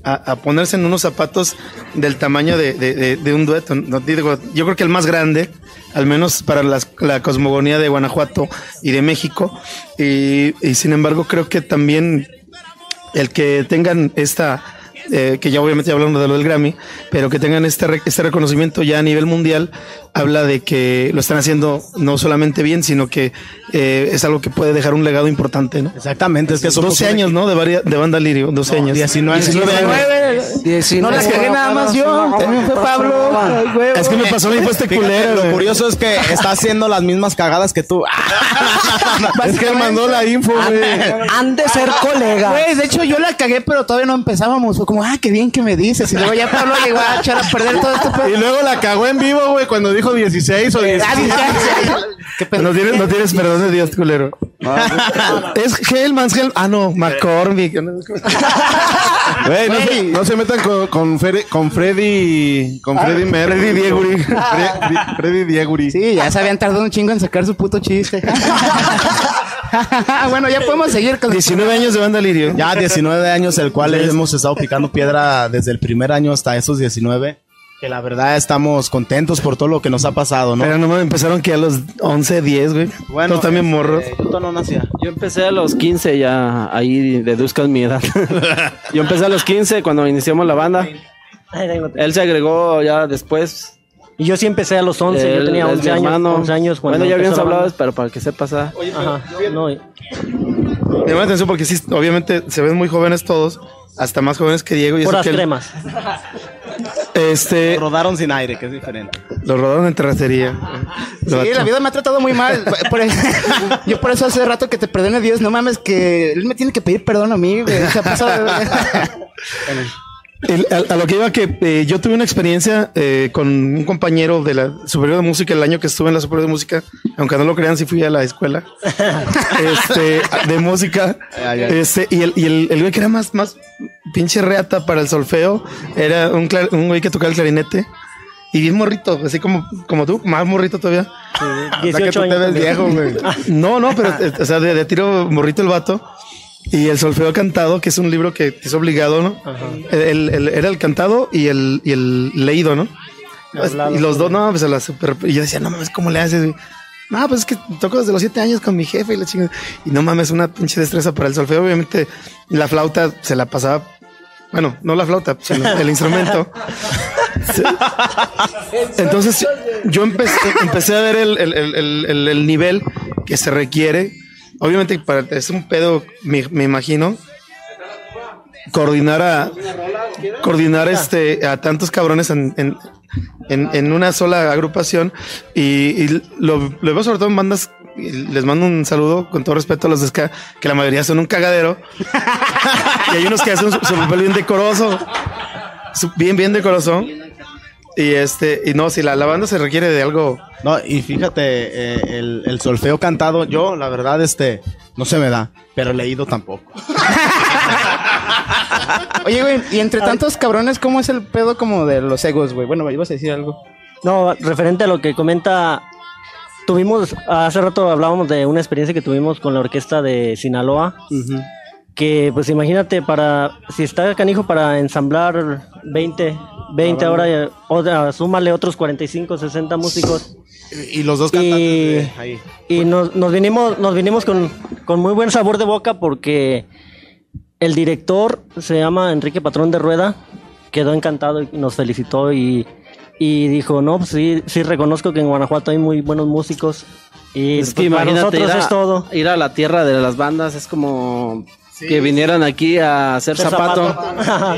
a- a- ponerse en unos zapatos del tamaño de, un dueto. No, digo, yo creo que el más grande, al menos para las- la cosmogonía de Guanajuato y de México. Y, y sin embargo, creo que también el que tengan esta, eh, que ya obviamente ya hablando de lo del Grammy, pero que tengan este, re- este reconocimiento ya a nivel mundial, habla de que lo están haciendo no solamente bien, sino que eh, es algo que puede dejar un legado importante, ¿no? Exactamente, es que somos 12 un años, ¿no? De, varia- de banda Lirio, 12 años. 19, 19 años. No las cagué nada más yo. Fue Pablo. Es que me pasó a mí fue este Fíjate, culero. lo güey. curioso es que está haciendo las mismas cagadas que tú. Es que él mandó la info, güey. Han de ser colegas. Güey, de hecho yo la cagué, pero todavía no empezábamos. Fue como, ah, qué bien que me dices. Y luego ya Pablo llegó a echar a perder todo esto. Y luego la cagó en vivo, güey, cuando dijo 16 o 17. Qué pedo. No tienes, no tienes perdón de Dios, culero. es Hellman's Hell. Ah, no, McCormick. Güey, no, se, no se metan con, con, con Freddy. Con Freddy Mercury. Freddy Dieguri. Fre- Freddy Dieguri. Sí, ya se habían tardado un chingo en sacar su puto chiste. bueno, ya podemos seguir con 19 años de banda Lirio. Ya 19 años, el cual hemos estado picando piedra desde el primer año hasta esos 19. Que la verdad estamos contentos por todo lo que nos ha pasado, ¿no? Pero no me empezaron que a los 11, 10, güey. Bueno, también morros. eh, yo no nacía. Yo empecé a los 15 ya, ahí deduzcan mi edad. Yo empecé a los 15 cuando iniciamos la banda. Él se agregó ya después. Y yo sí empecé a los 11, yo Él tenía es 11 mi años, hermano. 11 años cuando Bueno, ya habíamos la hablado, pero para que sepas. ah. Ajá, no, y- Me llama la atención porque sí, obviamente se ven muy jóvenes todos, hasta más jóvenes que Diego. Y eso puras que el- cremas. Este, Rodaron sin aire, que es diferente. lo rodaron en terracería. Sí, la vida me ha tratado muy mal. Por- yo por eso hace rato que te perdone Dios. No mames, que él me tiene que pedir perdón a mí, güey. Se ha pasado de- El- a, a lo que iba que eh, yo tuve una experiencia eh, con un compañero de la superior de música el año que estuve en la superior de música, aunque no lo crean, sí fui a la escuela este, de música. Este, y el, y el, el güey que era más, más pinche reata para el solfeo era un, clar- un güey que tocaba el clarinete. Y bien morrito, así como, como tú, más morrito todavía. O sea que tú te ves también. viejo, güey. No, no, pero, eh, o sea, de, de tiro morrito el vato. Y el solfeo cantado, que es un libro que es obligado, ¿no? El, el- era el cantado y el, y el leído, ¿no? Hablado, y los dos, no, pues a la super. Y yo decía, no mames, ¿cómo le haces? No, pues es que toco desde los siete años con mi jefe y la chingada. Y no mames, una pinche destreza para el solfeo. Obviamente, la flauta se la pasaba. Bueno, no la flauta, sino el instrumento. Entonces, yo empecé, empecé a ver el- el- el- el nivel que se requiere. Obviamente, para, es un pedo, me, me imagino. Coordinar a. Coordinar este, a tantos cabrones en, en, una sola agrupación. Y, y lo, lo veo sobre todo en bandas. Les mando un saludo con todo respeto a los de ska, que la mayoría son un cagadero. y hay unos que hacen su, papel bien decoroso. bien, bien decoroso. Y este, y no, si la, la banda se requiere de algo. No, y fíjate, eh, el, el solfeo cantado, yo, la verdad, este, no se me da, pero leído tampoco. Oye, güey, y entre tantos cabrones, ¿cómo es el pedo como de los egos, güey? Bueno, ibas a decir algo. No, referente a lo que comenta, tuvimos, hace rato hablábamos de una experiencia que tuvimos con la orquesta de Sinaloa, que pues imagínate, para, si está canijo para ensamblar 20, 20 ahora, eh, otra, súmale otros 45, 60 músicos. Y, y los dos cantantes Y, de ahí. y nos, nos vinimos, nos vinimos con, con muy buen sabor de boca porque el director se llama Enrique Patrón de Rueda, quedó encantado y nos felicitó y, y dijo, no, pues sí, sí reconozco que en Guanajuato hay muy buenos músicos y Es pues, que para imagínate ir nosotros a, es todo. ir a la tierra de las bandas, es como que vinieran aquí a hacer zapato.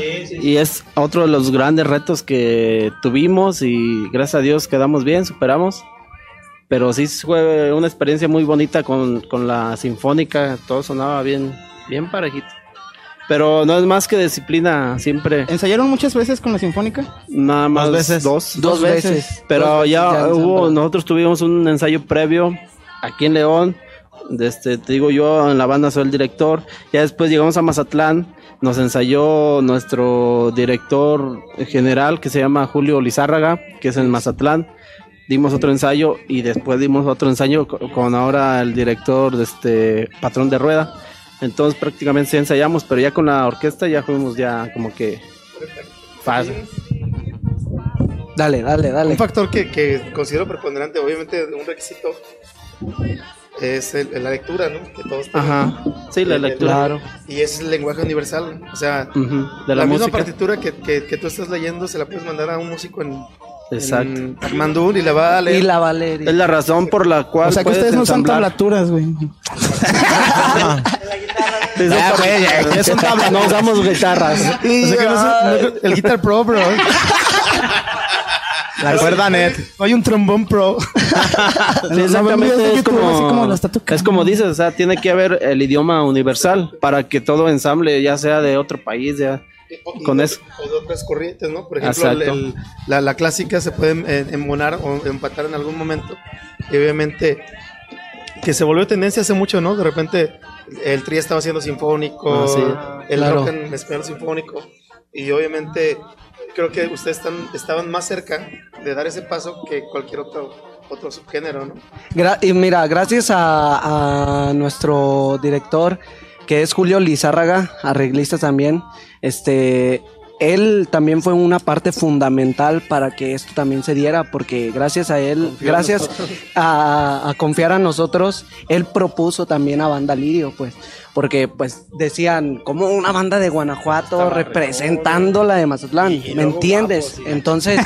y es otro de los grandes retos que tuvimos y gracias a Dios quedamos bien, superamos. Pero sí fue una experiencia muy bonita con, con la sinfónica, todo sonaba bien, bien parejito. Pero no es más que disciplina, siempre. ¿Ensayaron muchas veces con la Sinfónica? Nada más veces. Dos, Dos veces. Pero Dos veces ya, ya hubo, nosotros tuvimos un ensayo previo aquí en León. De Este, te digo yo, en la banda soy el director. Ya después llegamos a Mazatlán. Nos ensayó nuestro director general que se llama Julio Lizárraga, que es en Mazatlán. Dimos otro ensayo y después dimos otro ensayo co- con ahora el director de este patrón de rueda. Entonces prácticamente sí ensayamos, pero ya con la orquesta ya fuimos ya como que fácil. Dale, dale, dale. Un factor que, que considero preponderante, obviamente, un requisito es el- la lectura, ¿no? Que todos tenemos. Ajá. Sí, la El- el- lectura. Claro. Y es el lenguaje universal. O sea, De la, la, misma partitura que, que, que tú estás leyendo se la puedes mandar a un músico en, Exacto. en y le va a leer. Y la Valeria. Es la razón por la cual. O sea que ustedes no son ensamblar. tablaturas, güey. Son Ah, tab- güey, ya- ya son tablas. No usamos guitarras. O sea que no es- no- el Guitar Pro, bro. La cuerda net. No hay un trombón pro. Sí, exactamente. No, es, como, así como la está tocando. es como dices, o sea, tiene que haber el idioma universal para que todo ensamble, ya sea de otro país, ya. Con eso. O de otras corrientes, ¿no? Por ejemplo, el- Exacto. el- la, la clásica se puede eh, embonar o empatar en algún momento. Y obviamente, que se volvió tendencia hace mucho, ¿no? De repente, el tri estaba haciendo sinfónico, Ah, sí. el Claro. rock en español sinfónico. Y obviamente, creo que ustedes están, estaban más cerca de dar ese paso que cualquier otro, otro subgénero, ¿no? Gra- y mira, gracias a, a nuestro director, que es Julio Lizárraga, arreglista también, este, él también fue una parte fundamental para que esto también se diera, porque gracias a él, gracias a, a confiar a nosotros, él propuso también a Banda Lirio, pues, porque pues decían, como una banda de Guanajuato representando la de Mazatlán, ¿me entiendes? Entonces,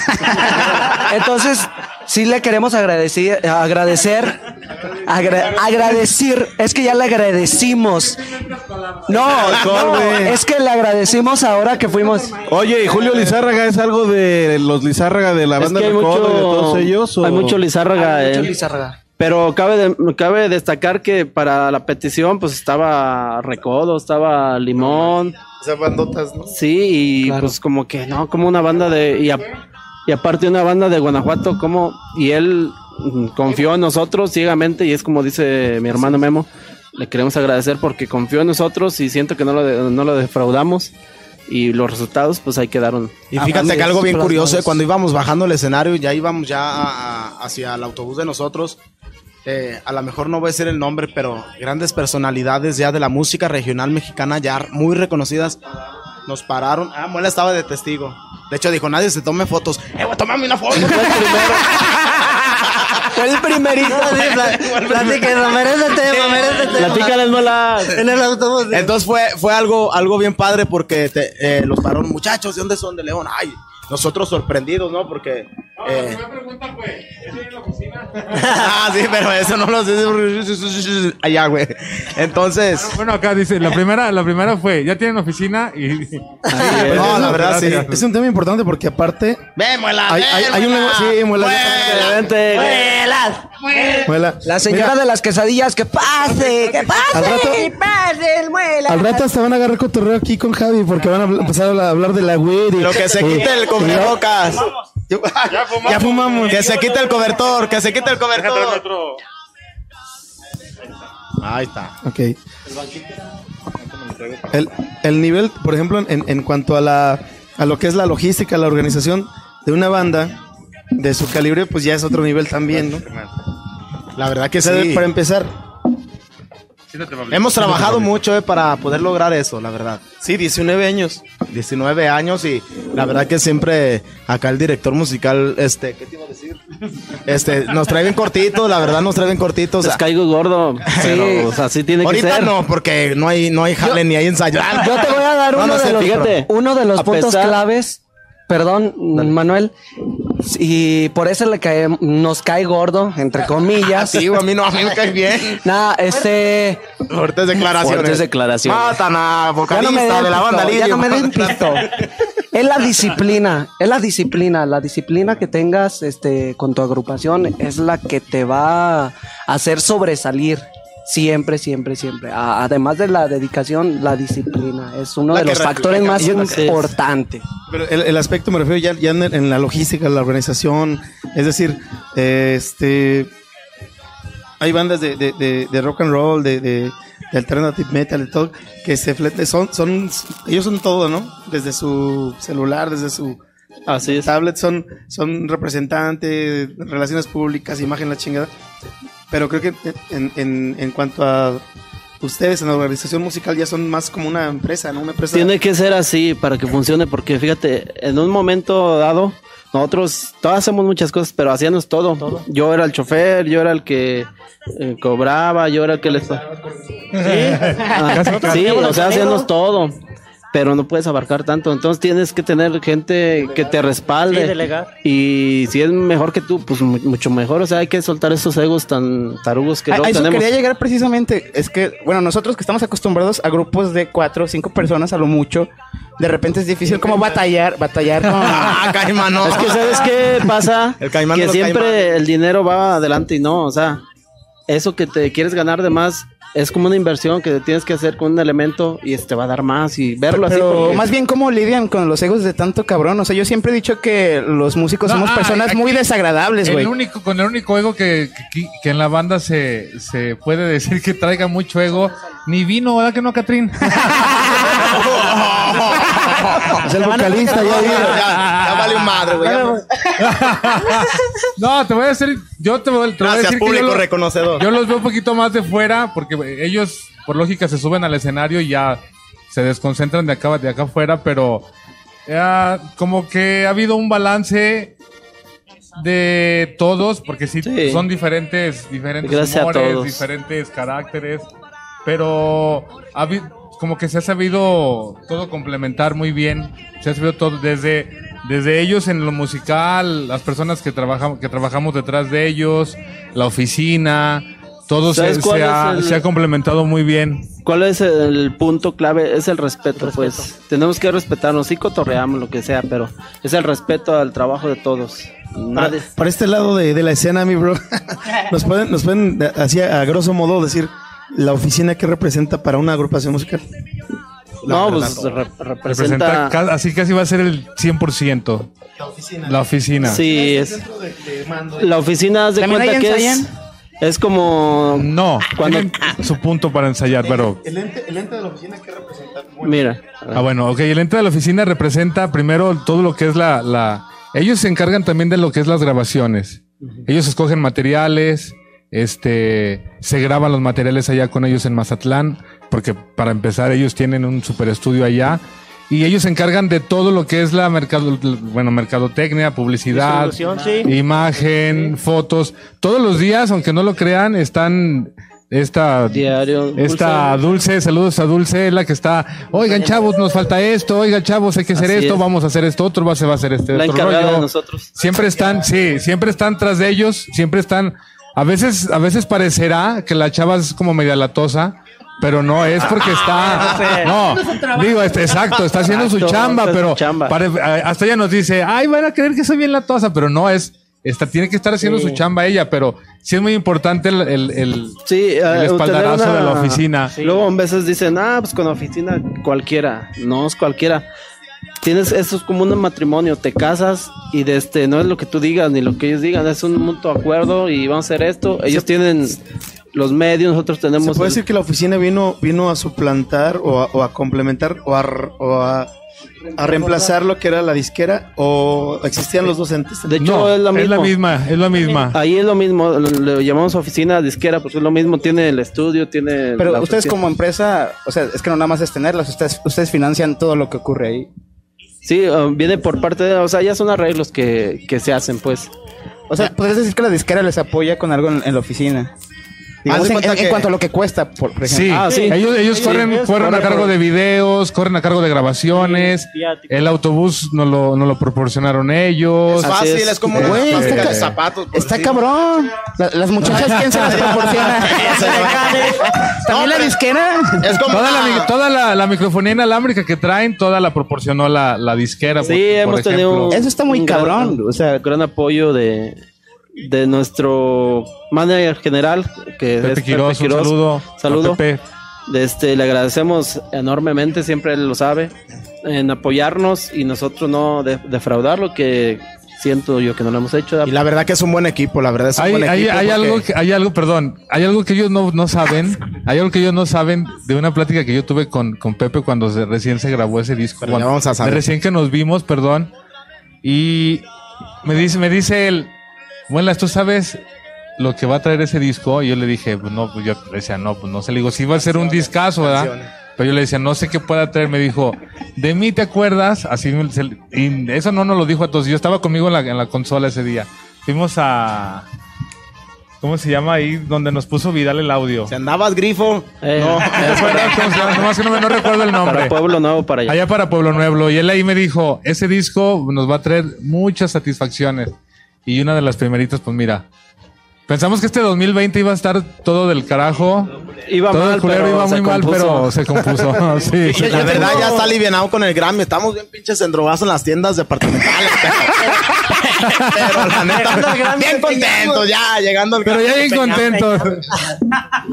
entonces, sí le queremos agradecer, agradecer, agra- agradecer, es que ya le agradecimos. No, no, es que le agradecimos ahora que fuimos. Oye, ¿y Julio Lizárraga es algo de los Lizárraga de la Es banda que hay Recodo y de todos mucho, ellos? o- hay mucho mucho eh. Lizárraga. Pero cabe, de- cabe destacar que para la petición, pues estaba Recodo, estaba Limón. O sea, bandotas, ¿no? Sí, y Claro. pues como que no, como una banda de. Y, a- y aparte una banda de Guanajuato, como. Y él confió en nosotros ciegamente, y es como dice mi hermano Memo. Le queremos agradecer porque confió en nosotros y siento que no lo, de- no lo defraudamos. Y los resultados, pues ahí quedaron. Y fíjate que algo bien curioso, eh, cuando íbamos bajando el escenario, ya íbamos ya a- a- hacia el autobús de nosotros. eh, a lo mejor no voy a decir el nombre, pero grandes personalidades ya de la música regional mexicana, ya muy reconocidas, nos pararon. Ah, Muela estaba de testigo. De hecho, dijo, nadie se tome fotos. ¡Eh, güey, tomame una foto! Fue el primerito. Platíquenos, merece tema, merece tema. Platícales, Mola. En el autobús. Entonces fue, fue algo, algo bien padre porque te- eh, los pararon, muchachos, ¿de dónde son? De León. Ay, nosotros sorprendidos, ¿no? Porque... eh, ah, sí, pero eso no lo sé. Allá, güey. Entonces... Bueno, acá dice, la primera, la primera fue, ya tienen oficina y... No, la verdad, sí. Es un tema importante porque aparte Ven, muela, hay, hay, hay un muela. lenguaje... Sí, muela. Vente, Muela. La señora de las quesadillas, que pase, que pase. Al rato, pase el muela. al rato hasta van a agarrar cotorreo aquí con Javi porque van a empezar a hablar de la weed. y- Lo que se quite el cubrebocas. Ya fumamos. Que se quite el cobertor, que se quite el cobertor. Ahí está. Ok. El, el nivel, por ejemplo, en, en cuanto a, la, a lo que es la logística, la organización de una banda de su calibre, pues ya es otro nivel también, ¿no? La verdad que O sea, sí. Para empezar, Hemos trabajado mucho eh, para poder lograr eso, la verdad. sí, 19 años. 19 años y la verdad que siempre acá el director musical, este, ¿qué te iba a decir? Este, nos trae bien cortitos, la verdad nos trae bien cortitos. Les caigo gordo. Pero, o sea, sí tiene que Ahorita ser. no, porque no hay, no hay jale ni hay ensayo. Yo te voy a dar No, uno, no sé, de los, fíjate. uno de los puntos pesar- claves. Perdón, Manuel. Y por eso le cae, nos cae gordo, entre comillas. Sí, güey, a mí no, a mí me cae bien. Nada, este. Fuertes declaraciones. Fuertes declaraciones. Matan a Ya vocalista no me den de la pito, banda ya no me den pito. Es la disciplina, es la disciplina, la disciplina que tengas este con tu agrupación es la que te va a hacer sobresalir. Siempre, siempre, siempre. A- Además de la dedicación, la disciplina es uno La de los re- factores más importantes. Pero el, el aspecto me refiero ya, ya en, en la logística, la organización, es decir, eh, este, hay bandas de, de, de, de rock and roll, de, de, de alternative metal, de todo, que se flete, son, son, ellos son todo, ¿no? Desde su celular, desde su Así es. tablet, son, son representantes, relaciones públicas, imagen, la chingada. Pero creo que en, en, en cuanto a ustedes en la organización musical ya son más como una empresa, ¿no? Una empresa. Tiene que ser así para que funcione, porque fíjate, en un momento dado, nosotros todos hacemos muchas cosas, pero hacíamos todo. Yo era el chofer, yo era el que eh, cobraba, yo era el que les... Ah, sí, o sea, hacíamos todo. Pero no puedes abarcar tanto, entonces tienes que tener gente que te respalde. Sí, delegar. Y si es mejor que tú, pues mu- mucho mejor. O sea, hay que soltar esos egos tan tarugos que A, no a eso tenemos. quería llegar precisamente. Es que, bueno, nosotros que estamos acostumbrados a grupos de cuatro o cinco personas a lo mucho, de repente es difícil como batallar, batallar con... Ah, caimán, no. Es que ¿sabes qué pasa? El caimán que siempre el dinero va adelante y no, o sea, eso que te quieres ganar de más es como una inversión que tienes que hacer con un elemento y este va a dar más y verlo así. Pero porque- más bien cómo lidian con los egos de tanto cabrón. O sea, yo siempre he dicho que los músicos No, somos ah, personas aquí- muy desagradables, El güey. único, con el único ego que, que, que en la banda se, se puede decir que traiga mucho ego, ni vino, ¿verdad que no, Catrín? Es el vocalista, ya ya, ya vale un madre, güey. No, te voy a decir, yo te voy, te voy a Gracias, decir que público yo, reconocedor. yo los veo un poquito más de fuera porque ellos, por lógica, se suben al escenario y ya se desconcentran de acá, de acá afuera, pero eh, como que ha habido un balance de todos, porque sí, Sí. son diferentes, diferentes Gracias a humores, todos. diferentes caracteres, pero ha habi- como que se ha sabido todo complementar muy bien, se ha sabido todo desde desde ellos en lo musical, las personas que trabajamos que trabajamos detrás de ellos, la oficina, todo se, ¿Sabes se cuál ha, el- se ha complementado muy bien. ¿Cuál es el punto clave? Es el respeto, pues. Tenemos que respetarnos, sí cotorreamos lo que sea, pero es el respeto al trabajo de todos. Para, Nadie. para este lado de, de la escena, mi bro, nos pueden, nos pueden de- así a grosso modo decir la oficina que representa para una agrupación musical. No, pues re- Representa, así casi va a ser el 100%. La oficina. Sí, es. La oficina, de ¿También cuenta ahí que es. ensayan? Es como. No, Cuando- su punto para ensayar, pero... El ente, el ente de la oficina que representa. Mira. Ah, bueno, ok. El ente de la oficina representa primero todo lo que es la, la... Ellos se encargan también de lo que es las grabaciones. Ellos escogen materiales, este, se graban los materiales allá con ellos en Mazatlán, porque para empezar ellos tienen un super estudio allá. Y ellos se encargan de todo lo que es la mercado, bueno, mercadotecnia, publicidad, sí. imagen, fotos. Todos los días, aunque no lo crean, están esta Diario. esta Dulce. Dulce, saludos a Dulce, es la que está, oigan chavos, nos falta esto, oigan chavos, hay que hacer Así esto, es. vamos a hacer esto, otro va, se va a hacer este La otro rollo. de nosotros. Siempre están, sí, siempre están tras de ellos, siempre están, a veces, a veces parecerá que la chava es como media latosa, pero no, es porque está, no, digo, este, exacto, está haciendo su chamba, pero pare- a- hasta ella nos dice, ay, van a creer que soy bien latosa, pero no, es, está, tiene que estar haciendo su chamba ella, pero sí es muy importante el, el, el- Sí, el eh, espaldarazo tener de la oficina. Luego a veces dicen, ah, pues con la oficina cualquiera. No es cualquiera. Tienes, esto es como un matrimonio, te casas y de este, no es lo que tú digas ni lo que ellos digan, es un mutuo acuerdo y vamos a hacer esto. Ellos tienen los medios, nosotros ¿Se tenemos... puede el- decir que la oficina vino, vino a suplantar o a, o a complementar o a, o a, a reemplazar lo que era la disquera o existían los dos entes? de hecho, No, es lo mismo. es la misma, es la misma. Ahí es lo mismo, le, llamamos oficina disquera, pues es lo mismo, tiene el estudio, tiene... Pero la ustedes oficina. como empresa, o sea, es que no nada más es tenerlas, ustedes, ustedes financian todo lo que ocurre ahí. Sí, eh, viene por parte de... O sea, ya son arreglos que, que se hacen, pues. O sea, podrías decir que la disquera les apoya con algo en la oficina. Digamos, en, cuanto a lo que cuesta, por, por ejemplo. Sí, Ah, sí. ellos, ellos Sí, corren, a cargo de videos, corren a cargo de grabaciones. El autobús nos lo, nos lo proporcionaron ellos. Es fácil, es. es, como Güey, fábrica está de zapatos. Está cabrón. La- las muchachas, ¿quién se las proporciona? ¿También la disquera? Es como Toda, la, una- mi- toda la, la microfonía inalámbrica que traen, toda la proporcionó la, la disquera. Sí, por- por hemos tenido... Eso está muy gran- cabrón, o sea- gran apoyo de... de nuestro manager general, que Pepe es Quiroz, Pepe un saludo. Saludo. Pepe. De Este, le agradecemos enormemente, siempre él lo sabe, en apoyarnos y nosotros no de- defraudarlo, que siento yo que no lo hemos hecho. Y la verdad que es un buen equipo, la verdad es un Hay, buen hay, equipo. hay porque- algo, que- hay algo, perdón, hay algo que ellos no, no saben, hay algo que ellos no saben de una plática que yo tuve con, con Pepe cuando se- recién se grabó ese disco. Pero ya cuando- vamos a saber. recién que nos vimos, perdón, y me dice, me dice él, bueno, ¿tú sabes lo que va a traer ese disco? Y yo le dije, pues no, pues yo le decía, no, pues no sé, le digo, sí va a ser un discazo, ¿verdad? Pero yo le decía, no sé qué pueda traer. Me dijo, ¿de mí te acuerdas? Así, me- se- y eso no nos lo dijo a todos. Yo estaba conmigo en la, en la consola ese día. Fuimos a. ¿Cómo se llama ahí? Donde nos puso Vidal el audio. Si andabas grifo, Eh, no. ¿Te acuerdas cómo se llama? Nomás que no, me- no recuerdo el nombre. para Pueblo Nuevo, para allá. Allá para Pueblo Nuevo. Y él ahí me dijo, ese disco nos va a traer muchas satisfacciones. Y una de las primeritas, pues mira. Pensamos que este 2020 iba a estar todo del carajo. Iba todo mal, el culero pero iba se muy mal, pero se compuso. sí. Y la verdad ya está alivianado con el Grammy. Estamos bien pinches endrogados en las tiendas departamentales. Pero, pero la neta, bien contentos ya, llegando al Pero ya bien contentos.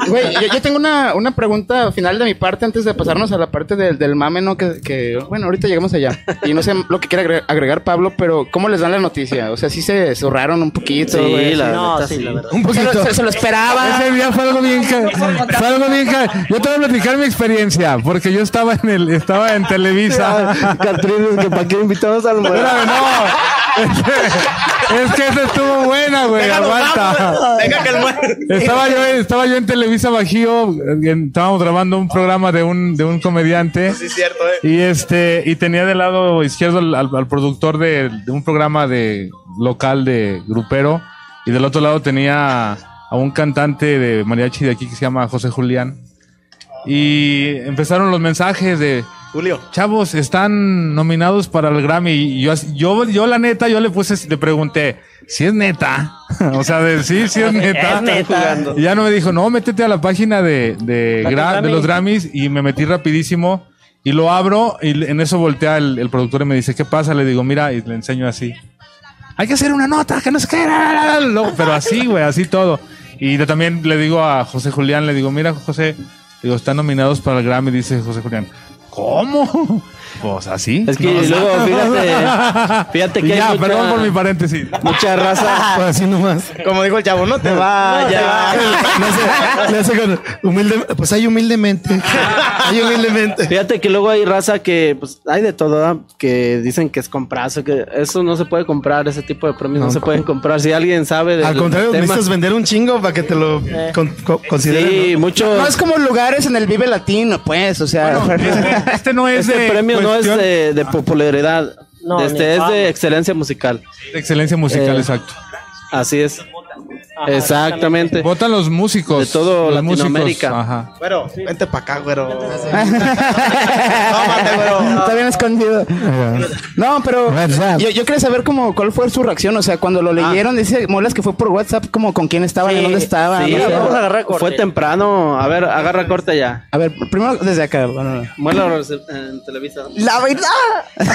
Güey, yo, yo tengo una, una pregunta final de mi parte antes de pasarnos a la parte del, del mame, ¿no? Que, que, bueno, ahorita llegamos allá. Y no sé lo que quiere agregar, agregar Pablo, pero ¿cómo les dan la noticia? O sea, sí se zurraron un poquito. Sí, güey, la. No, neta, sí, sí. la verdad. Un poquito. Se, lo- se lo esperaba. Ese día fue algo bien fue algo bien Yo te voy a platicar mi experiencia, porque yo estaba en el, estaba en Televisa. Catrines, que para qué invitamos al Espérame, no. Es que esa estuvo buena, güey. Aguanta. Deja que el. Estaba yo, estaba yo en Televisa Bajío, en- estábamos grabando un programa de un, de un comediante. Sí, es cierto, eh. Y este, y tenía del lado izquierdo al, al- al productor de, de un programa de local de grupero. Y del otro lado tenía a un cantante de mariachi de aquí que se llama José Julián. Y empezaron los mensajes de Julio. chavos, están nominados para el Grammy. Y yo, yo, yo la neta, yo le puse, le pregunté, si es neta. o sea, de sí, sí es neta. Es neta. Y ya no me dijo, no, métete a la página de, de, La Gra- Grammy. de los Grammys y me metí rapidísimo y lo abro y en eso voltea el, el productor y me dice, ¿qué pasa? Le digo, mira, y le enseño así. Hay que hacer una nota, que no sé qué. la, la, la, la". No, pero así, güey, así todo. Y yo también le digo a José Julián, le digo, mira, José, digo, están nominados para el Grammy, dice José Julián. ¿Cómo? Pues así. Es que No, luego, fíjate, fíjate que Y hay ya, mucha- perdón por mi paréntesis. mucha raza. Pues así nomás. Como dijo el chavo, no te vayas. Le hace, le hace con humilde, pues ahí humildemente. Ahí humildemente. Fíjate que luego hay raza que, pues, hay de todo, ¿verdad? que dicen que es comprarse, que eso no se puede comprar, ese tipo de premios no, No. se pueden comprar. Si alguien sabe de Al contrario, necesitas vender un chingo para que te lo con- consideren. Sí, ¿no? mucho. No es como lugares en el Vive Latino, pues, o sea. este no es Este de premio no es de, de popularidad. No, este es de excelencia musical. de excelencia musical, Eh, exacto. Así es. Exactamente. Votan los músicos. De todo los músicos, Latinoamérica. Ajá. Güero, vente para acá, güero. Tómate, güero. Está bien escondido. No, pero yo, yo quería saber cómo, cuál fue su reacción. O sea, cuando lo leyeron, dice Molas que fue por WhatsApp, como con quién estaban, Sí, en dónde estaban. Sí, no sé. vamos a agarrar corte. Fue temprano. A ver, agarra corte ya. A ver, primero desde acá. bueno, Muela en Televisa. La verdad.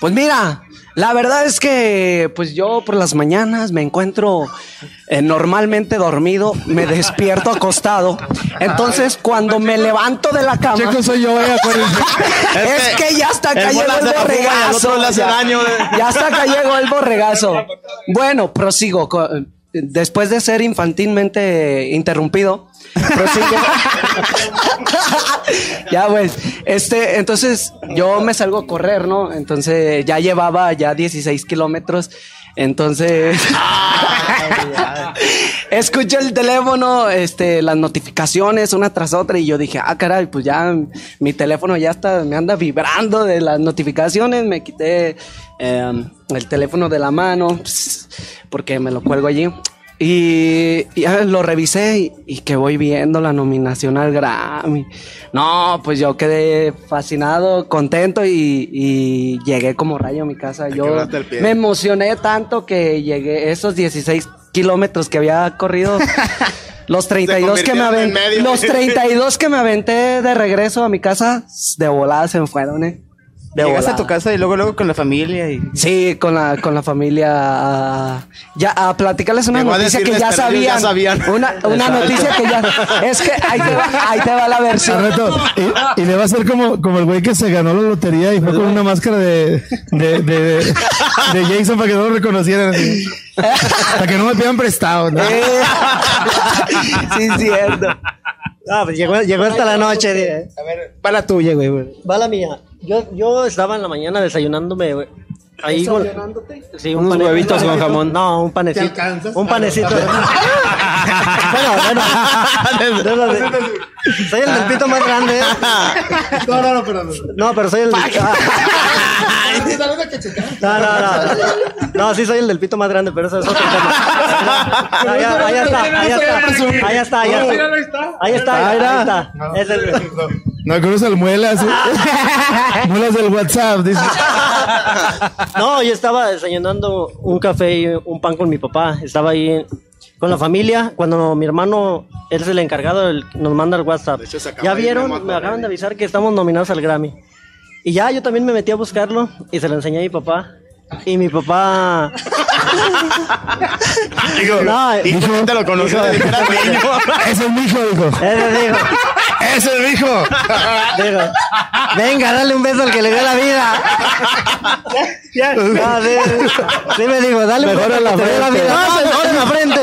Pues mira, la verdad es que pues yo por las mañanas me encuentro eh, normalmente dormido, me despierto acostado. Entonces cuando me levanto de la cama, Checo soy yo, eh, es que ya hasta acá llegó el borregazo. ya, eh. ya hasta acá llegó el borregazo. Bueno, prosigo. co- Después de ser infantilmente interrumpido. ya, pues, este, entonces yo me salgo a correr, ¿no? Entonces ya llevaba ya 16 kilómetros. Entonces, escucho el teléfono, este, las notificaciones una tras otra y yo dije, ah, caray, pues ya mi teléfono ya está, me anda vibrando de las notificaciones, me quité eh, el teléfono de la mano porque me lo cuelgo allí. Y, y ya lo revisé y, y que voy viendo la nominación al Grammy. No, pues yo quedé fascinado, contento y, y llegué como rayo a mi casa. Yo me emocioné tanto que llegué esos 16 kilómetros que había corrido. Los 32 que me aventé, los 32 que me aventé de regreso a mi casa, de volada se me fueron, eh. De Llegaste a tu casa y luego luego con la familia y Sí, con la, con la familia. a- ya a platicarles una a noticia que ya sabían. Una, una noticia que ya. Es que ahí te va, ahí te va la versión. Y, y le va a ser como, como el güey que se ganó la lotería y fue con una máscara de, de, de, de Jason para que no lo reconocieran. así. Para que no me pidan prestado. ¿no? Eh, sí, es cierto. Ah, pues llegó, llegó hasta la noche. dije. va la tuya, güey. güey. Va la mía. Yo, yo estaba en la mañana desayunándome, güey. Ahí con- Sí, un Unos pane- huevitos con jamón. No, un panecito. Un panecito. bueno, bueno. Soy el del pito más grande. ¿eh? No, no, no, perdón. No, pero soy el del... No, no, no. No, sí soy el del pito más grande, pero eso es otro tema. No, ya, ahí está, ahí está. Ahí está, ahí está. Ahí está, ahí está. Es el... No, conoce al muelas. ¿eh? muelas del WhatsApp. Dice. No, yo estaba desayunando un café y un pan con mi papá. Estaba ahí con la familia. Cuando mi hermano, él es el encargado, él nos manda el WhatsApp. Ya vieron, me acaban de avisar que estamos nominados al Grammy. Y ya yo también me metí a buscarlo y se lo enseñé a mi papá. Y mi papá. Digo, No, hijo, lo niño. Ese es mi hijo, dijo. Ese dijo, Ese es mi hijo. Dijo, venga, dale un beso al que le dio la vida. No, sí, sí me dijo, dale un beso al que te dio la vida. No, mejor en la frente.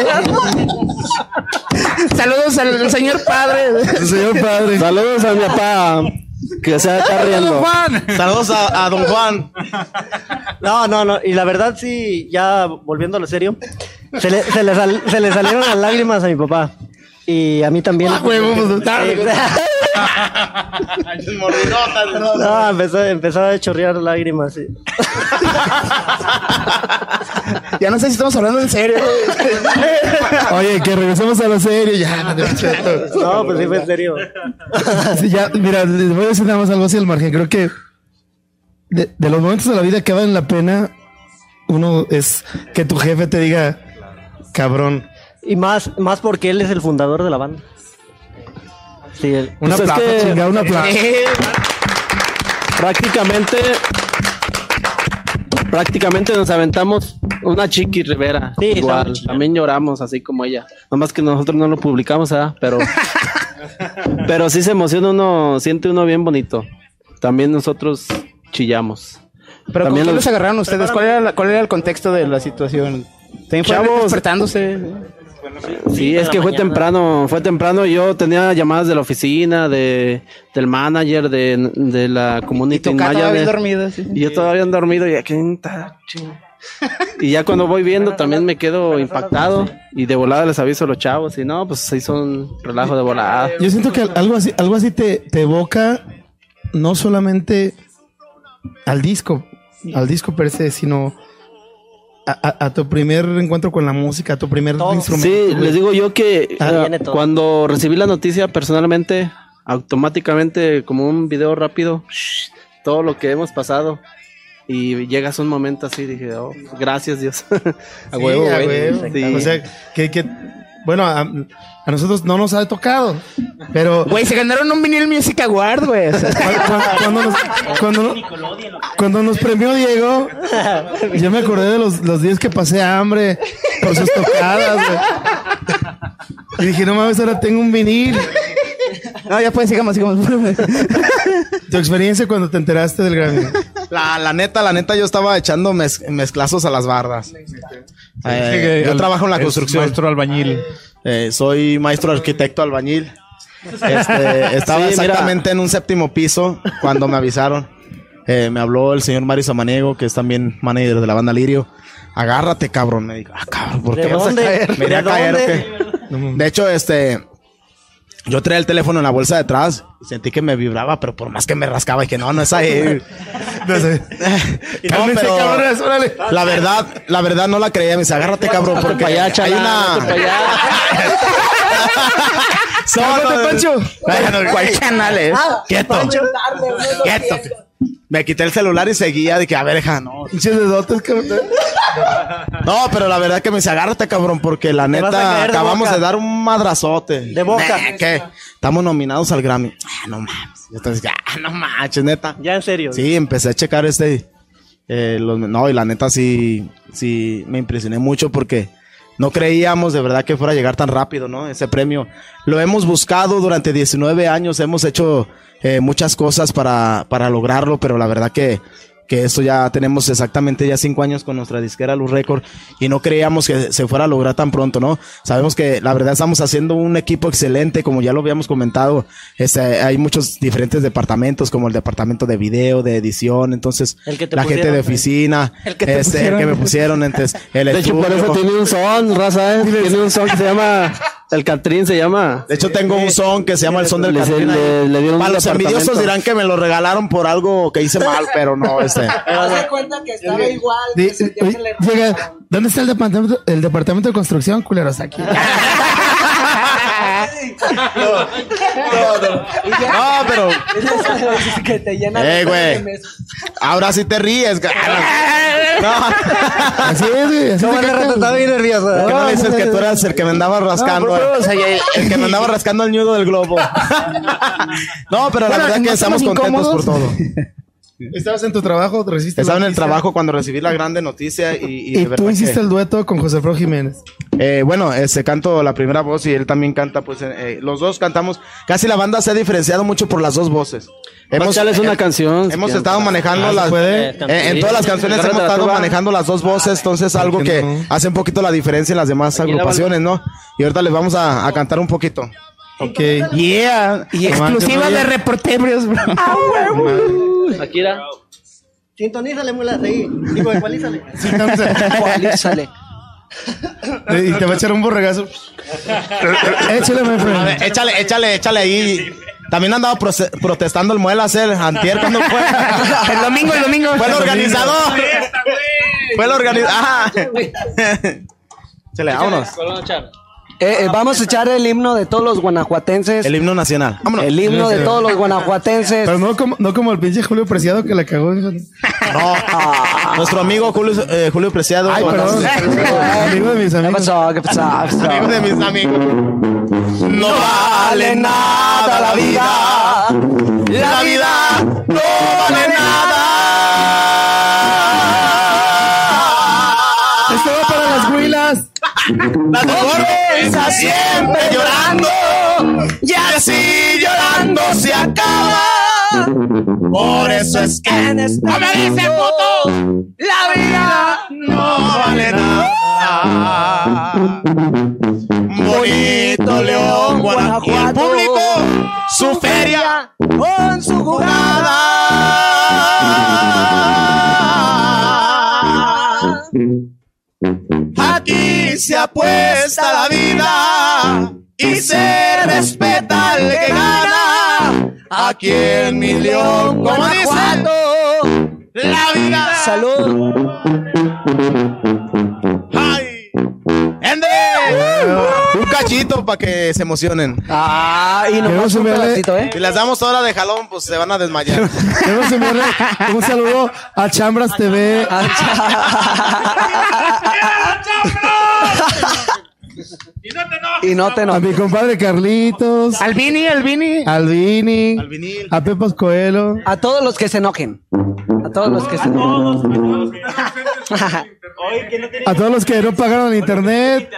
Saludos al señor padre. Señor padre. Saludos a mi papá. Que se está riendo. Saludos a, a don Juan. No, no, no. Y la verdad, sí, ya volviendo a lo serio, se le, se le, sal- se le salieron las lágrimas a mi papá. Y a mí también. no, empezó, empezó a chorrear lágrimas. sí. Ya no sé si estamos hablando en serio. Oye, que regresemos a la serie. Ya, No, pues sí fue en serio. Sí, ya, mira, les voy a decir nada más algo así al margen. Creo que de, de los momentos de la vida que valen la pena, uno es que tu jefe te diga, cabrón. Y más, más porque él es el fundador de la banda. Sí, él. Un Pues es aplauso, que- chingada, un aplauso. Prácticamente. Prácticamente nos aventamos una Chiqui Rivera. Sí, igual. También lloramos así como ella. Nomás que nosotros no lo publicamos, ¿verdad? Pero. pero sí se emociona uno, siente uno bien bonito. También nosotros chillamos. Pero ¿con También qué los- los agarraron ustedes? ¿Cuál era, la- ¿Cuál era el contexto de la situación? También fue Chavos. despertándose. Sí, es que fue temprano, fue temprano. Yo tenía llamadas de la oficina, de del manager, de, de la Y community todavía manager. dormido. sí. Y yo todavía han dormido y aquí. Y ya cuando voy viendo también me quedo impactado y de volada les aviso a los chavos y no, pues se hizo un relajo de volada. Yo siento que algo así, algo así te, te evoca no solamente al disco, al disco per se, sino a, a- a tu primer encuentro con la música, a tu primer instrumento. Sí, güey. les digo yo que Ah, todo. cuando recibí la noticia personalmente, automáticamente como un video rápido, shh, todo lo que hemos pasado. Y llegas a un momento así, dije, oh, gracias Dios. a Sí, huevo, a güey. huevo. Sí. O sea, que, que bueno, a, a nosotros no nos ha tocado, pero Güey, se ganaron un vinil Music Award, güey. Cuando, nos, cuando, cuando nos premió Diego, yo me acordé de los, los días que pasé hambre por sus tocadas, güey. Y dije, no mames, ahora tengo un vinil. no, ya pues, sigamos, sigamos. Tu experiencia cuando te enteraste del Grammy. La, la neta, la neta, yo estaba echando mez- mezclazos a las bardas. Eh, yo trabajo en la construcción. Maestro albañil. Eh, soy maestro arquitecto albañil. Este, estaba Sí, mira. exactamente en un séptimo piso cuando me avisaron. Eh, me habló el señor Mario Samaniego, que es también manager de la banda Lirio. Agárrate, cabrón. Me dijo, ah, cabrón, ¿por ¿De qué vas a dónde? caer? Me iría a ¿De caer, ¿o dónde? qué? De hecho, este, yo traía el teléfono en la bolsa de atrás y sentí que me vibraba, pero por más que me rascaba, dije, no, no es ahí. No sé. no, Cálmense, pero cabrones, órale. la verdad, la verdad no la creía. Me dice, agárrate, cabrón, porque allá, hay una... vete pa' allá. No, no, no. ¿Cuál canal es? Quieto. Quieto. Me quité el celular y seguía de que, a ver, deja, no. Pinches dedotes, cabrón. No, pero la verdad que me dice, agárrate, cabrón, porque la neta de acabamos de dar un madrazote. De boca. Nah, ¿Qué? Estamos nominados al Grammy. Ah, no mames. Yo decía, ah, no manches, neta. Ya en serio. Sí, empecé a checar este. eh, los- no, y la neta sí, sí me impresioné mucho porque no creíamos de verdad que fuera a llegar tan rápido, ¿no? Ese premio. Lo hemos buscado durante 19 años, hemos hecho eh, muchas cosas para, para lograrlo, pero la verdad que, que esto ya tenemos exactamente ya cinco años con nuestra disquera Luz Record y no creíamos que se fuera a lograr tan pronto, ¿no? Sabemos que la verdad estamos haciendo un equipo excelente, como ya lo habíamos comentado, este, hay muchos diferentes departamentos, como el departamento de video, de edición, entonces El que te la gente de oficina, El que te este, pusieron. que me pusieron, entonces el De hecho, por eso tiene un son, raza, ¿eh? Tiene un son que se llama. El Catrín se llama. De hecho, tengo un son que se llama el son del Catrín ahí. le- le dieron Para un los envidiosos dirán que me lo regalaron por algo que hice mal, pero no, este. Haz cuenta que estaba igual. Di- que oye, que le- llega, ¿dónde está el departamento, el departamento de construcción, culeros? Aquí. No, pero. que te llena Eh, de güey. memes. Ahora sí te ríes. ca- No. Así es, güey. Así ¿Cómo canta. estaba bien nervioso? ¿Por qué no dices que tú eras el que me andaba rascando? eh? el que me andaba rascando el nudo del globo. No, pero la Bueno, verdad ¿no que estamos estamos contentos por todo. Estabas en tu trabajo, resiste. Estaba en la el noticia. trabajo cuando recibí la grande noticia y, y de Y verdad tú hiciste que- el dueto con José Alfredo Jiménez. Eh, bueno, este canto la primera voz y él también canta, pues eh, eh, los dos cantamos. Casi la banda se ha diferenciado mucho por las dos voces. Hemos, es una eh, canción. Hemos estado manejando Ah, ¿se las. puede? eh, en todas las canciones hemos la estado manejando las dos voces, entonces algo que no. hace un poquito la diferencia en las demás Aquí la agrupaciones, ¿no? Y ahorita les vamos a, a cantar un poquito. Ok. Yeah. Y exclusiva de reporteros, bro. Akira. Sintonízale, mulas, ahí. Digo, ecualízale. Ecualízale. Y te va a echar un borregazo. Échale, my A friend. ver, échale, échale, échale ahí. También andaba protestando el Muelas, el antier cuando fue. El domingo, el domingo. Fue el organizador. Fue el organizador. Échale, vámonos. Eh, eh, vamos a echar el himno de todos los guanajuatenses. El himno nacional. Vámonos. El himno de todos los guanajuatenses. Pero no como, no como el pinche Julio Preciado que la cagó. No, nuestro amigo Julio, eh, Julio Preciado. Ay, perdón. Amigo de mis ¿Qué amigos. ¿Qué pasó? ¿Qué pasó? Amigo de mis amigos. No vale nada la vida. La vida no vale nada. Huilas. La pobreza siempre llorando. Y así llorando se acaba. Por eso es que en este ¡No me dice puto! La vida no vale nada. Bonito León, Guanajuato. Público, su feria con su jugada. Aquí se apuesta la vida y se respeta al que gana. Aquí en mi León, como dicen, la vida. Salud. Un cachito para que se emocionen. Ah, y nomás un pedacito, ¿eh? Si les damos hora de jalón, pues se van a desmayar. Queremos enviarle un saludo a Chambras TV. Y no te A no. mi compadre Carlitos. Albini, Albini. Al Vini. Al vinil. A Pepos Coelho. A todos los que se enojen. A todos los que se enojen. A todos los que no pagaron el internet.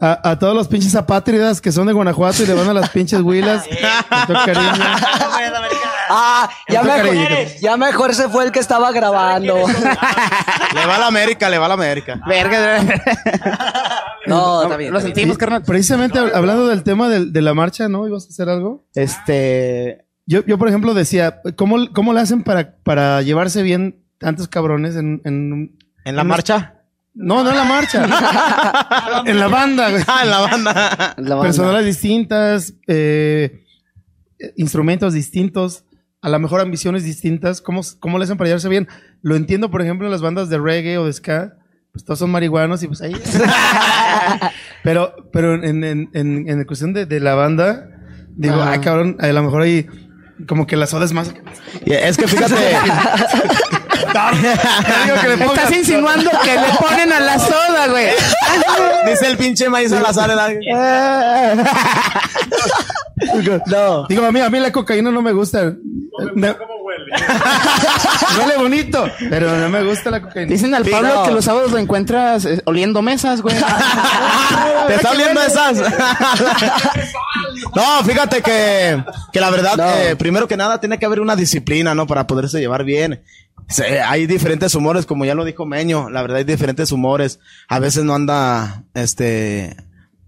A, a todos los pinches apátridas que son de Guanajuato y le van a las pinches huilas. Ah, ya mejor, ya mejor se fue el que estaba grabando. Le va a la América, le va a la América. No, está bien. Lo está bien. sentimos, carnal. Precisamente hab- hablando del tema de, la marcha, ¿no? ¿Ibas a hacer algo? Este. Yo, yo por ejemplo, decía, ¿cómo, cómo le hacen para, para llevarse bien tantos cabrones en, en, ¿En la marcha? No, no en la marcha. en la banda, güey. Ah, en la banda. La banda. Personales distintas, eh, instrumentos distintos, a lo mejor ambiciones distintas. ¿Cómo, ¿Cómo le hacen para llevarse bien? Lo entiendo, por ejemplo, en las bandas de reggae o de ska. Pues todos son marihuanos y pues ahí. pero, pero en, en, en, en cuestión de, de la banda, digo, Ajá. ay cabrón, a lo mejor ahí como que la soda es más. Y es que fíjate, Digo que le Estás insinuando que le ponen a la soda, güey. dice el pinche maíz Salazar. ¿verdad? No. Digo, a mí, a mí la cocaína no me gusta. Me- huele bonito, pero no me gusta la cocaína. Dicen al Sí, Pablo no. que los sábados lo encuentras eh, oliendo mesas, güey. ¿Te está oliendo esas? no, fíjate que, que la verdad, eh, primero que nada, tiene que haber una disciplina, ¿no? Para poderse llevar bien. Hay diferentes humores, como ya lo dijo Meño. La verdad, hay diferentes humores. A veces no anda, este,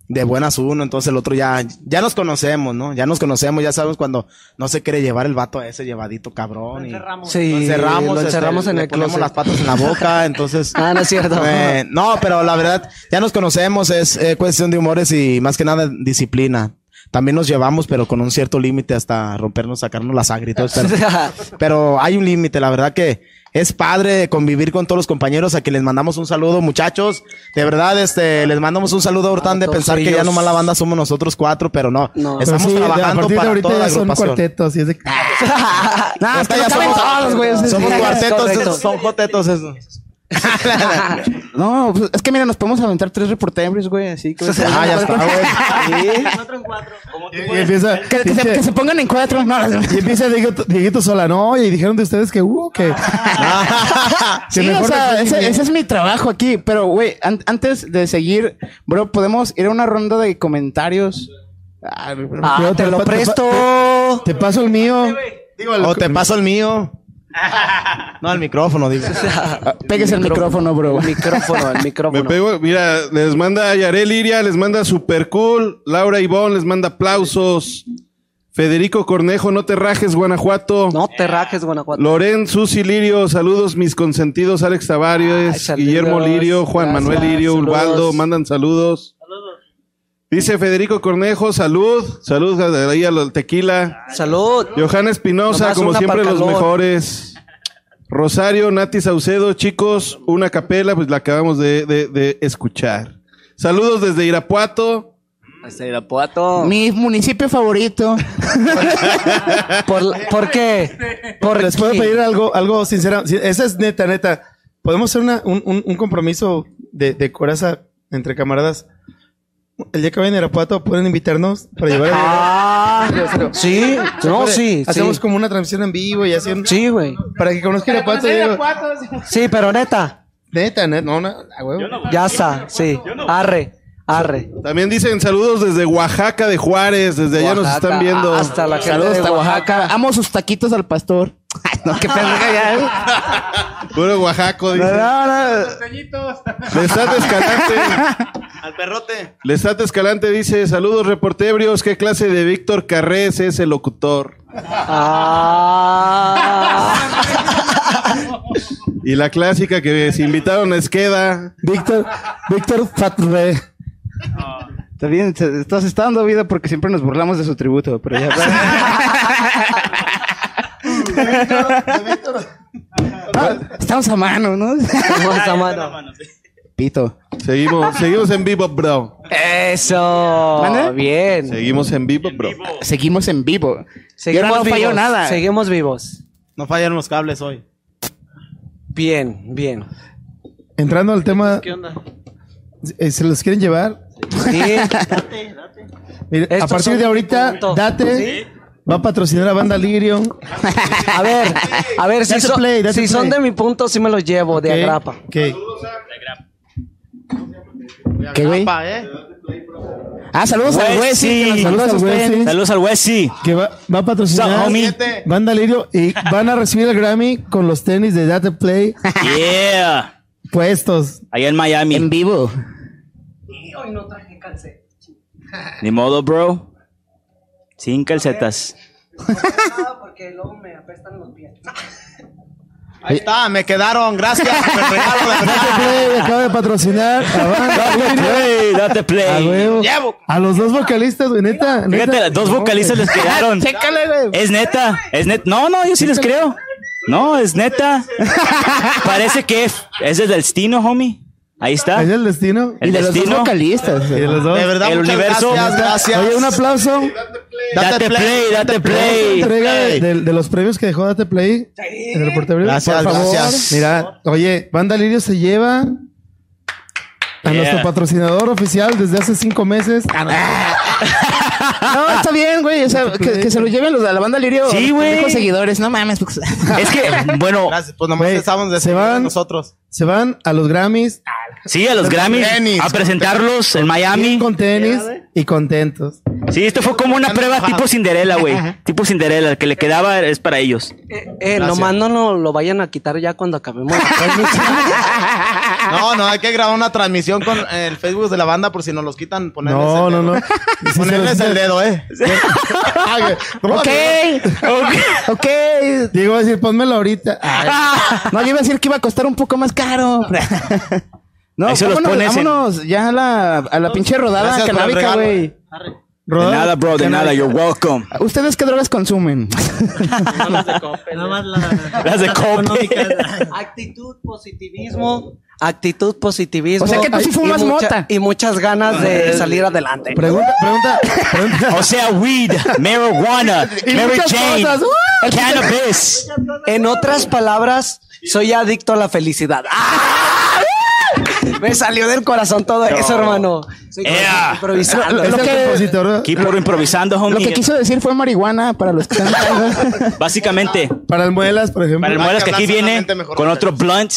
de buenas uno, entonces el otro ya, ya nos conocemos, ¿no? Ya nos conocemos, ya sabemos cuando no se quiere llevar el vato a ese llevadito cabrón. y- Sí, lo encerramos, lo este, encerramos en le el ponemos closet. las patas en la boca, entonces. Ah, no es cierto. Eh, no, pero la verdad, ya nos conocemos, es eh, cuestión de humores y más que nada disciplina. También nos llevamos, pero con un cierto límite hasta rompernos, sacarnos la sangre y todo. Pero, pero hay un límite, la verdad que es padre convivir con todos los compañeros a quienes les mandamos un saludo, muchachos. De verdad, este, les mandamos un saludo ahorita han de pensar que ya nomás la banda somos nosotros cuatro, pero no. No. Pero Estamos sí, trabajando para ahorita toda la ya son cuartetos. Y es de... Es que ya somos, todos, güey. somos cuartetos, son jotetos esos. No, pues, es que mira, nos podemos aventar tres reporteros, güey, así que... ah, ya está, güey. Y empieza, Que, que se, pinche- que se pongan en cuatro. No, y empieza Dieguito, Dieguito sola, no, y dijeron de ustedes que hubo, que... Sí, o sea, ese, es mi trabajo aquí. Pero, güey, an- antes de seguir, bro, podemos ir a una ronda de comentarios. Ah, Ah, te lo presto. Te paso el mío. Digo, el- O te paso el mío. No, el micrófono, digo. Pégase el micrófono, bro. El micrófono, el Me micrófono. pego, mira, les manda Yarel Liria, les manda super cool. Laura Ivón les manda aplausos. Federico Cornejo, no te rajes, Guanajuato. No te rajes, Guanajuato. Loren, Susi Lirio, saludos mis consentidos, Alex Tavares, Guillermo Lirio, Juan gracias, Manuel Lirio, saludos. Urbaldo, mandan saludos. Dice Federico Cornejo, salud, salud ahí al tequila. Salud. Johanna Espinosa, como siempre, los mejores. Rosario, Nati Saucedo, chicos, una capela, pues la acabamos de, de- de escuchar. Saludos desde Irapuato. Hasta Irapuato. Mi municipio favorito. ¿Por, ¿por qué? ¿Por Les puedo pedir algo, algo sincero. Sí, Esa es neta, neta. Podemos hacer una- un, un- un compromiso de, de coraza entre camaradas. El día que vayan a Irapuato pueden invitarnos para llevar a Ah, sí, no, sí, Hacemos sí. como una transmisión en vivo y así. un- Sí, güey. Para que conozca Irapuato. Diego. Sí, pero neta, Neta, neta, no, no, a huevo. ya está, sí. Arre, arre. También dicen saludos desde Oaxaca de Juárez, desde allá nos Oaxaca, están viendo. Hasta la gente Saludos de hasta Oaxaca. Oaxaca. Amo sus taquitos al pastor. Ay, no, qué pendeja ya. ¿eh? Puro Oaxaco, dice. No, no. Lestat Escalante. Al perrote. Lestat Escalante dice, saludos reportebrios, ¿qué clase de Víctor Carrés es el locutor? Ah. Y la clásica que se invitaron a Esqueda. Víctor, Víctor Fatre. Está bien, se- está- se está dando vida porque siempre nos burlamos de su tributo, pero ya. Ah, Estamos a mano, ¿no? Vamos a mano. Pito. Seguimos, seguimos en vivo, bro. Eso. ¿Mande? Bien. Seguimos en vivo, bro. Seguimos en vivo. y Seguimos ahora no falló vivos. nada. Seguimos vivos. No fallaron los cables hoy. Bien, bien. Entrando al tema, ¿Qué onda? eh, ¿se los quieren llevar? Sí. Mire, a Estos partir son de ahorita, puntos. Date va a patrocinar a Banda Lirio. A ver, a ver, si, son- play, si son de mi punto, sí me los llevo de agrapa. ok. ¿Qué, güey? ¿eh? Ah, saludos al Wessi. Saludos. Saludos al Wessi. Que va, va a patrocinar So, homie. Banda Lirio y van a recibir el Grammy con los tenis de Date Play Yeah. puestos. Allá en Miami. En vivo. Ni modo, bro. Sin calcetas. Porque luego me apestan los pies. Ahí está, me quedaron. Gracias por el regalo, de Date. Play acaba de patrocinar Lirio. Play, date A play. Llevo. A los dos vocalistas, güey, neta. neta. Fíjate, dos vocalistas les quedaron. Chécale, güey. Es neta, es neta. No, no, yo sí les creo. No, es neta. Parece que es desde el destino, homie. Ahí está. ¿Es el destino? El y de los dos destino. vocalistas. Y de los dos. De verdad, El universo. gracias, gracias. Oye, un aplauso. Date play, date play. Entrega de, de- de los premios que dejó Date Play. En el reportero. Gracias, Por favor. gracias. Mira, oye, Banda Lirio se lleva a Yeah. nuestro patrocinador oficial desde hace cinco meses. No, está bien, güey. O sea, que, que se lo lleven los de la banda Lirio. Sí, güey. seguidores. No mames. pues. Es que, bueno, Gracias, pues nomás estamos de se van- nosotros. Se van a los Grammys sí, a los Grammys, Tenis. a presentarlos en Miami. con tenis y contentos. Sí, esto fue como una prueba tipo Cinderella, güey. Tipo Cinderella, el que le quedaba es para ellos. Eh, eh, nomás no nos lo vayan a quitar ya cuando acabemos. No, no, hay que grabar una transmisión con el Facebook de la banda por si nos los quitan. Ponerles No, el no, dedo. no. Ponerles el dedo, eh. ok. ok. Ok. A decir, pónmelo ahorita. No, yo iba a decir que iba a costar un poco más caro. No, vámonos, en- vámonos ya a la, a la pinche rodada canábica, regalo. De nada, bro, de nada, you're welcome. ¿Ustedes qué drogas consumen? Nada más la, Las de Cope. Actitud, positivismo. Actitud, positivismo. O sea que tú sí y fumas mucha- mota. Y muchas ganas de salir adelante. Pregunta, pregunta, pregunta. O sea, weed, marijuana, Y Mary Jane, cosas. Cannabis. En otras palabras, soy adicto a la felicidad. ¡Ah! Me salió del corazón todo eso, hermano. Soy Yeah. improvisando. Lo improvisando, Lo que quiso decir fue marihuana para los que están... Básicamente, Para el Muelas, por ejemplo. para el muelas que aquí viene con otro blunt.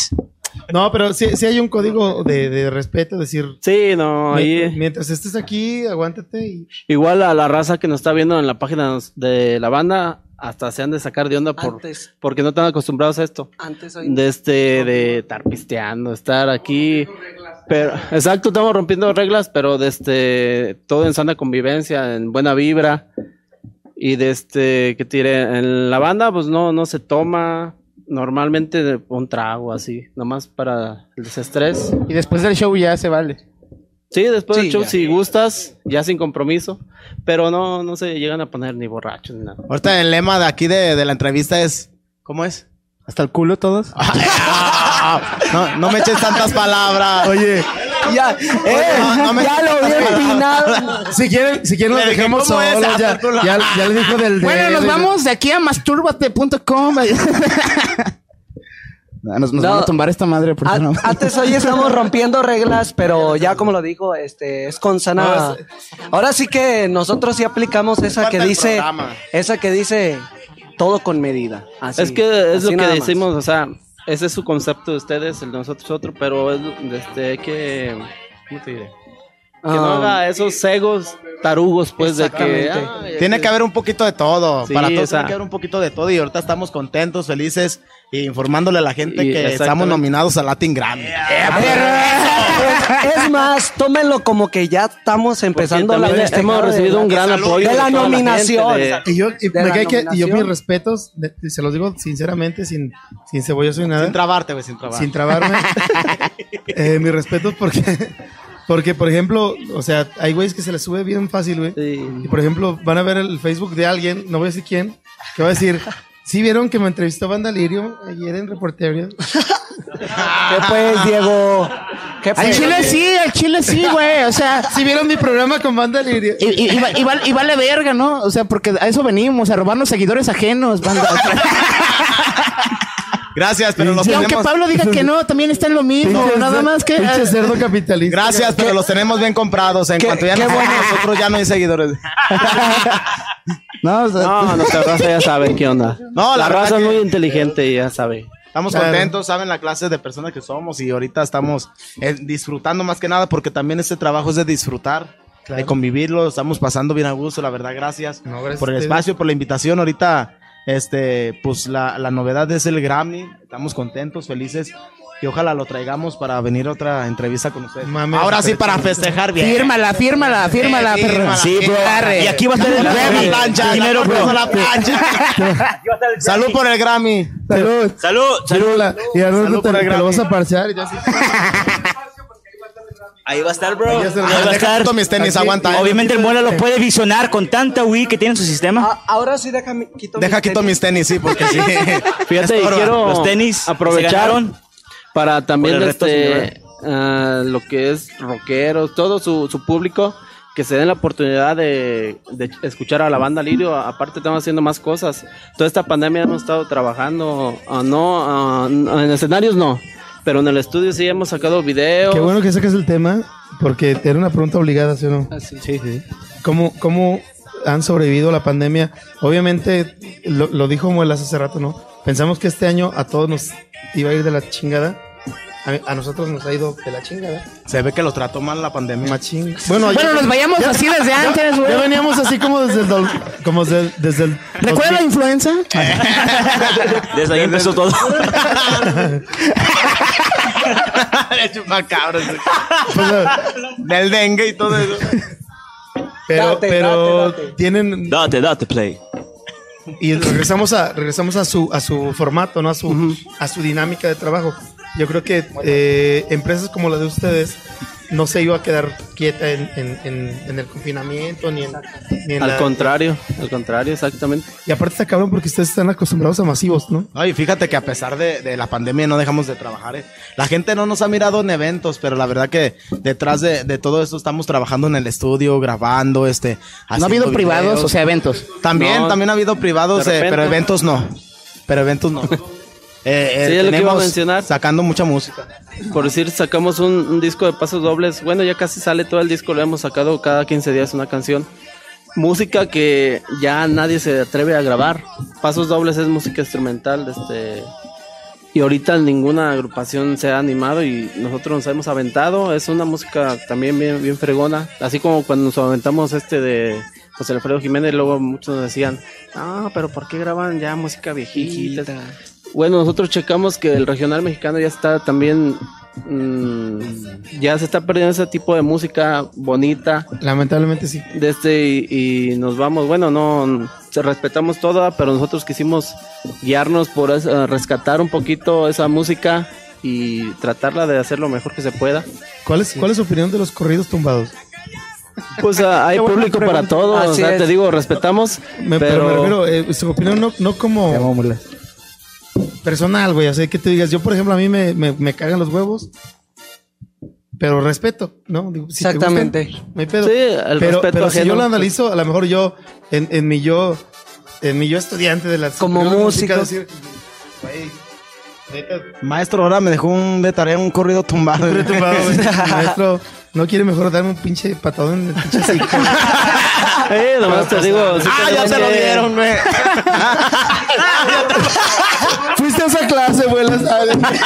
No, pero sí, sí hay un código de, de respeto, decir, Sí, no, mientras, ahí mientras estés aquí, aguántate y... igual a la raza que nos está viendo en la página de la banda, hasta se han de sacar de onda por, Antes. porque no están acostumbrados a esto. Antes soy... De este, de estar pisteando, estar aquí. Pero, exacto, estamos rompiendo reglas, pero de este, todo en sana convivencia, en buena vibra. Y de este, que tire, en la banda, pues no, no se toma normalmente de un trago así, nomás para el desestrés. y después del show ya se vale. Sí, después Sí, del show, ya. si gustas, ya sin compromiso, pero no, no se llegan a poner ni borrachos ni nada. Ahorita el lema de aquí de, de la entrevista es. ¿Cómo es? ¿Hasta el culo todos? No, no me eches tantas palabras. Oye, Ya, eh, no, no me- ya lo vi empinado. si quieren, si quieren dije, dejamos solos, Ah, ya, por ya, ya le dijo del... Bueno, nos vamos de aquí a masturbate.com. No, nos, nos No. van a tumbar esta madre. porque A- no. Antes hoy estamos rompiendo reglas, pero ya como lo dijo, este es con sana. Ahora sí que nosotros sí aplicamos esa que dice, esa que dice todo con medida. Así, es que es así lo que más. decimos, o sea, ese es su concepto de ustedes, el de nosotros otro, pero es este que ¿cómo te diré? Que no Ah, haga esos cegos tarugos, pues, de que Exactamente. "Ay, Tiene que haber un poquito de todo. Sí, Para todos o sea. tiene que haber un poquito de todo. Y ahorita estamos contentos, felices informándole a la gente Y- que estamos nominados a Latin Grammy. Es, es más, tómenlo como que ya estamos empezando Porque la hemos de recibido la- un gran apoyo de la de nominación. gente, de- Y yo, y de me que- y yo mis respetos, de- y se los digo sinceramente, sin, sin cebolloso ni nada. Sin trabarte, güey, sin trabar. sin trabarme. eh, mis respetos porque, porque, por ejemplo, o sea, hay güeyes que se les sube bien fácil, güey. Sí. Y por ejemplo, van a ver el Facebook de alguien, no voy a decir quién, que va a decir, ¿sí vieron que me entrevistó Banda Lirio ayer en Reporterio? ¿Qué pues, Diego? ¿Qué Al pues? chile sí, al chile sí, güey. O sea, ¿Sí vieron mi programa con Banda Lirio? y, y- y va- y vale, y vale verga, ¿no? O sea, porque a eso venimos, a robarnos seguidores ajenos, banda. Gracias, pero los Y aunque tenemos. Pablo diga que no, también está en lo mismo. Pinche Nada más que. Pinche cerdo capitalista. Gracias, pero los tenemos bien comprados. En Qué- cuanto ya nos bueno. nosotros ya no hay seguidores. No, o sea, No, nuestra raza ya sabe qué onda. No, la la, raza es que- muy inteligente y ya sabe. Estamos Claro. contentos, saben la clase de personas que somos y ahorita estamos eh, disfrutando más que nada porque también este trabajo es de disfrutar, de convivirlo, estamos pasando bien a gusto, la verdad, gracias, No, gracias por el espacio, por la invitación. Ahorita, este, pues la, la novedad es el Grammy, estamos contentos, felices y ojalá lo traigamos para venir a otra entrevista con ustedes. Mames, Ahora sí, para festejar bien. fírmala, fírmala, fírmala, Eh, fírmala. Sí, bro. Y aquí va a estar el La Grammy. plancha, Dinero, bro. la plancha. Salud por el Grammy. Salud. Salud, salud. Salud. Y ahora Salud te, por el te lo Grammy. vas a parchar y ya sí. Ahí va a estar, bro. Ahí va a Deja estar. quito mis tenis, Aquí- aguanta. eh. Obviamente el muela lo puede visionar con tanta Wii que tiene en su sistema. Ah, ahora sí, déjame quito Deja mis quito tenis. mis tenis, sí, porque sí. Fíjate, quiero Los tenis se aprovechar ganaron para también este, ah, lo que es rockeros, todo su, su público, que se den la oportunidad de, de escuchar a la banda Lirio. Aparte estamos haciendo más cosas. Toda esta pandemia hemos estado trabajando, ah, no, ah, en escenarios no, pero en el estudio sí hemos sacado videos. Qué bueno que saques el tema, porque era una pregunta obligada, ¿sí o no? Sí, sí. ¿Cómo, cómo han sobrevivido a la pandemia? Obviamente, lo, lo dijo Muelas hace rato, ¿no? Pensamos que este año a todos nos iba a ir de la chingada. A, a nosotros nos ha ido de la chingada. Se ve que lo trató mal la pandemia. Machín. Bueno, Bueno, nos vayamos así desde antes, güey. Ya veníamos así como desde el... dol- Como desde, desde el... ¿Recuerda la influenza? Desde ahí empezó todo. Macabro. Pues, Del dengue y todo eso. pero Date, pero date, date. tienen... Date, date play. Y regresamos a regresamos a su a su formato, no a su a su dinámica de trabajo. Yo creo que eh, empresas como la de ustedes no se iba a quedar quieta en, en- en- en el confinamiento ni en, ni en Al la- contrario, al contrario, exactamente. Y aparte está cabrón porque ustedes están acostumbrados a masivos, ¿no? Ay, fíjate que a pesar de, de la pandemia no dejamos de trabajar. ¿eh? La gente no nos ha mirado en eventos, pero la verdad que detrás de, de todo esto estamos trabajando en el estudio, grabando, este. No ha habido privados, o sea, eventos. También, No. también ha habido privados, eh, pero eventos no. Pero eventos no. Eh, eh, Sí, es lo que iba a mencionar. Sacando mucha música. Por decir, sacamos un, un disco de pasos dobles. Bueno, ya casi sale todo el disco, lo hemos sacado cada 15 días una canción. Música que ya nadie se atreve a grabar. Pasos dobles es música instrumental. Este, y ahorita ninguna agrupación se ha animado y nosotros nos hemos aventado. Es una música también bien, bien fregona. Así como cuando nos aventamos este de José Alfredo Jiménez, luego muchos nos decían, ah, pero ¿por qué graban ya música viejita? Bueno, nosotros checamos que el regional mexicano ya está también, mm, ya se está perdiendo ese tipo de música bonita. Lamentablemente sí. De este y, y nos vamos, bueno, no, se respetamos toda, pero nosotros quisimos guiarnos por esa- rescatar un poquito esa música y tratarla de hacer lo mejor que se pueda. ¿Cuál es, ¿Cuál es su opinión de los corridos tumbados? Pues ah, hay público para todo, o sea, es. te digo, respetamos, Me, pero, me pero, refiero, eh, su opinión no, no como. Personal, güey. O sea, que te digas, yo por ejemplo, a mí me, me, me cagan los huevos, pero respeto, ¿no? Digo, si te Exactamente. gustan, no hay pedo. Sí, el pero respeto pero si yo lo analizo, a lo mejor yo, en, en mi yo, en mi yo estudiante de la Como música, decir, güey, Maestro, ahora me dejó un de tarea un corrido tumbado. estoy tumbado, güey. Maestro, no quiere mejor darme un pinche patadón en el pinche hocico. eh, nomás te digo, ah, ya se lo dieron, güey. Esa clase, las-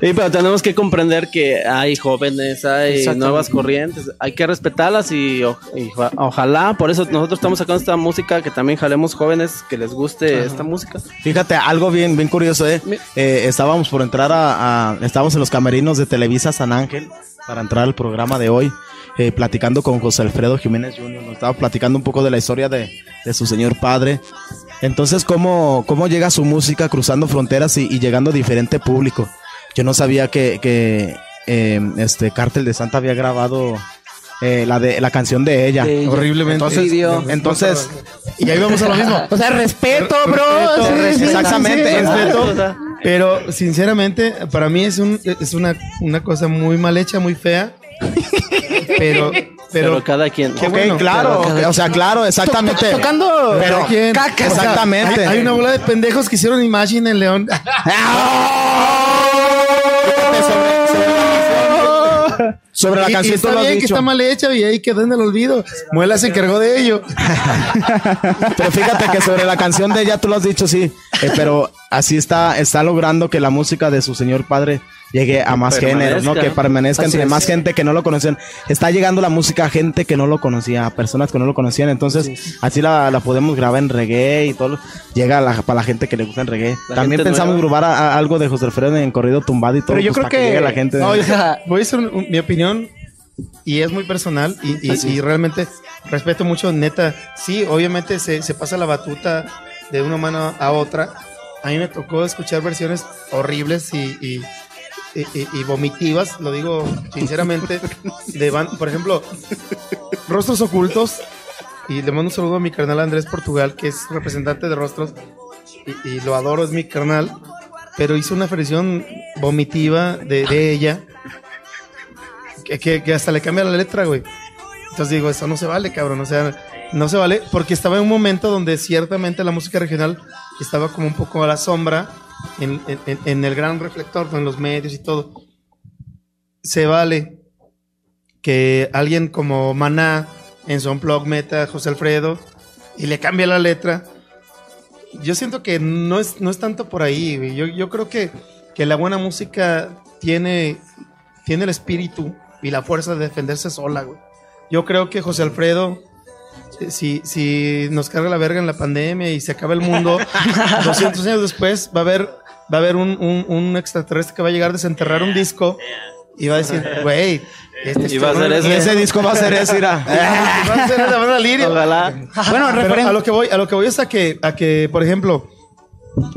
Sí, pero tenemos que comprender que hay jóvenes, hay nuevas corrientes, hay que respetarlas y, o- y oja- ojalá, por eso nosotros estamos sacando esta música, que también jalemos jóvenes que les guste esta música. Fíjate, algo bien, bien curioso, ¿eh? Eh, estábamos por entrar a, a- Estábamos en los camerinos de Televisa San Ángel para entrar al programa de hoy, eh, platicando con José Alfredo Jiménez Jr. Nos estaba platicando un poco de la historia de, de su señor padre. Entonces, ¿cómo, cómo llega su música cruzando fronteras y, y llegando a diferente público? Yo no sabía que, que eh, este Cártel de Santa había grabado eh, la, de, la canción de ella. De ella. Horriblemente. Entonces, entonces Y ahí vamos a lo mismo. O sea, respeto, bro. Respeto, Sí, sí, exactamente, sí, sí. respeto. Pero sinceramente, para mí es un es una, una cosa muy mal hecha, muy fea. Pero, pero, pero, cada quien. Qué ok, bueno, claro, o sea, claro, exactamente. Tocando. Pero, cada quien- caca. o sea, Exactamente. hay, hay una bola de pendejos que hicieron Imagine en León. sobre la Y- y canción tú está lo has bien que dicho. está mal hecha y ahí quedó en el olvido. Muela se encargó de ello. Pero fíjate que sobre la canción de ella tú lo has dicho, sí. Eh, pero así está, está logrando que la música de su señor padre llegue a más géneros, ¿no? Que permanezca Así entre es. más gente que no lo conocían. Está llegando la música a gente que no lo conocía, a personas que no lo conocían. Entonces, así la, la podemos grabar en reggae y todo. Llega a la- para la gente que le gusta el reggae. La También pensamos nueva. grabar a- a algo de José Alfredo en corrido tumbado y todo. Pero yo pues, creo para que, llegue la gente. No, yo- voy a hacer un- un- mi opinión y es muy personal y, y- y realmente respeto mucho, neta. Sí, obviamente se, se pasa la batuta de una mano a otra. A mí me tocó escuchar versiones horribles y, y- y- y- y vomitivas, lo digo sinceramente, de ban- por ejemplo, Rostros Ocultos. Y le mando un saludo a mi carnal Andrés Portugal, que es representante de Rostros. Y, y lo adoro, es mi carnal. Pero hizo una versión vomitiva de, de ella, que, que- hasta le cambia la letra, güey. Entonces digo, eso no se vale, cabrón, o sea, no se vale, porque estaba en un momento donde ciertamente la música regional estaba como un poco a la sombra en, el gran reflector, en los medios y todo. Se vale que alguien como Maná en su blog meta José Alfredo y le cambia la letra. Yo siento que no es, no es tanto por ahí. Yo, yo creo que, que la buena música tiene, tiene el espíritu y la fuerza de defenderse sola, güey. Yo creo que José Alfredo, eh, si, si nos carga la verga en la pandemia y se acaba el mundo, 200 años después va a haber, va a haber un, un- un extraterrestre que va a llegar a desenterrar un disco y va a decir, güey, este Y va a ser cabrón- ese. Ese disco va a ser ese, mira. Va a ser la banda Lirio. Bueno, Pero a lo que voy, a lo que voy es a que, a que, por ejemplo,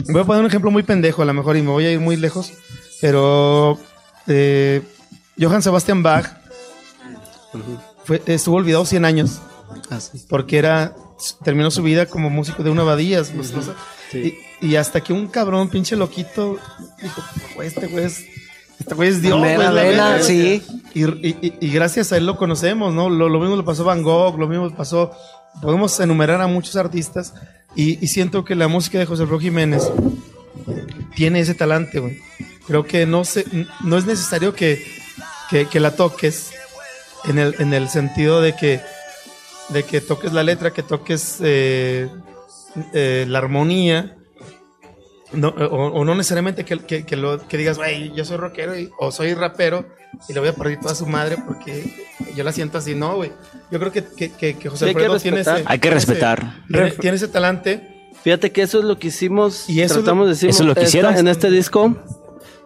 voy a poner un ejemplo muy pendejo a lo mejor y me voy a ir muy lejos, pero eh, Johann Sebastian Bach fue, estuvo olvidado 100 años porque era terminó su vida como músico de una abadía. pues, y, y hasta que un cabrón pinche loquito dijo, "Güey, este güey es, este güey es Dios, güey, Mera es la vena, verga". sí. Y, y- y- y gracias a él lo conocemos, ¿no? Lo, lo mismo le pasó a Van Gogh, lo mismo le pasó. Podemos enumerar a muchos artistas y, siento que la música de José Alfredo Jiménez tiene ese talante, güey. Creo que no, se, no es necesario que, que, que la toques en el, en el sentido de que, de que toques la letra, que toques eh, eh, la armonía. No, o, o no necesariamente que, que, que lo, que digas, güey, yo soy rockero y- o soy rapero y le voy a perder toda su madre porque yo la siento así. No, güey. Yo creo que, que, José Sí, Alfredo tiene ese, respetar. Hay que respetar. ese- tiene, tiene ese talante. Fíjate que eso es lo que hicimos. Y eso es tratamos lo- de decir eso es lo que hicieron. en este disco.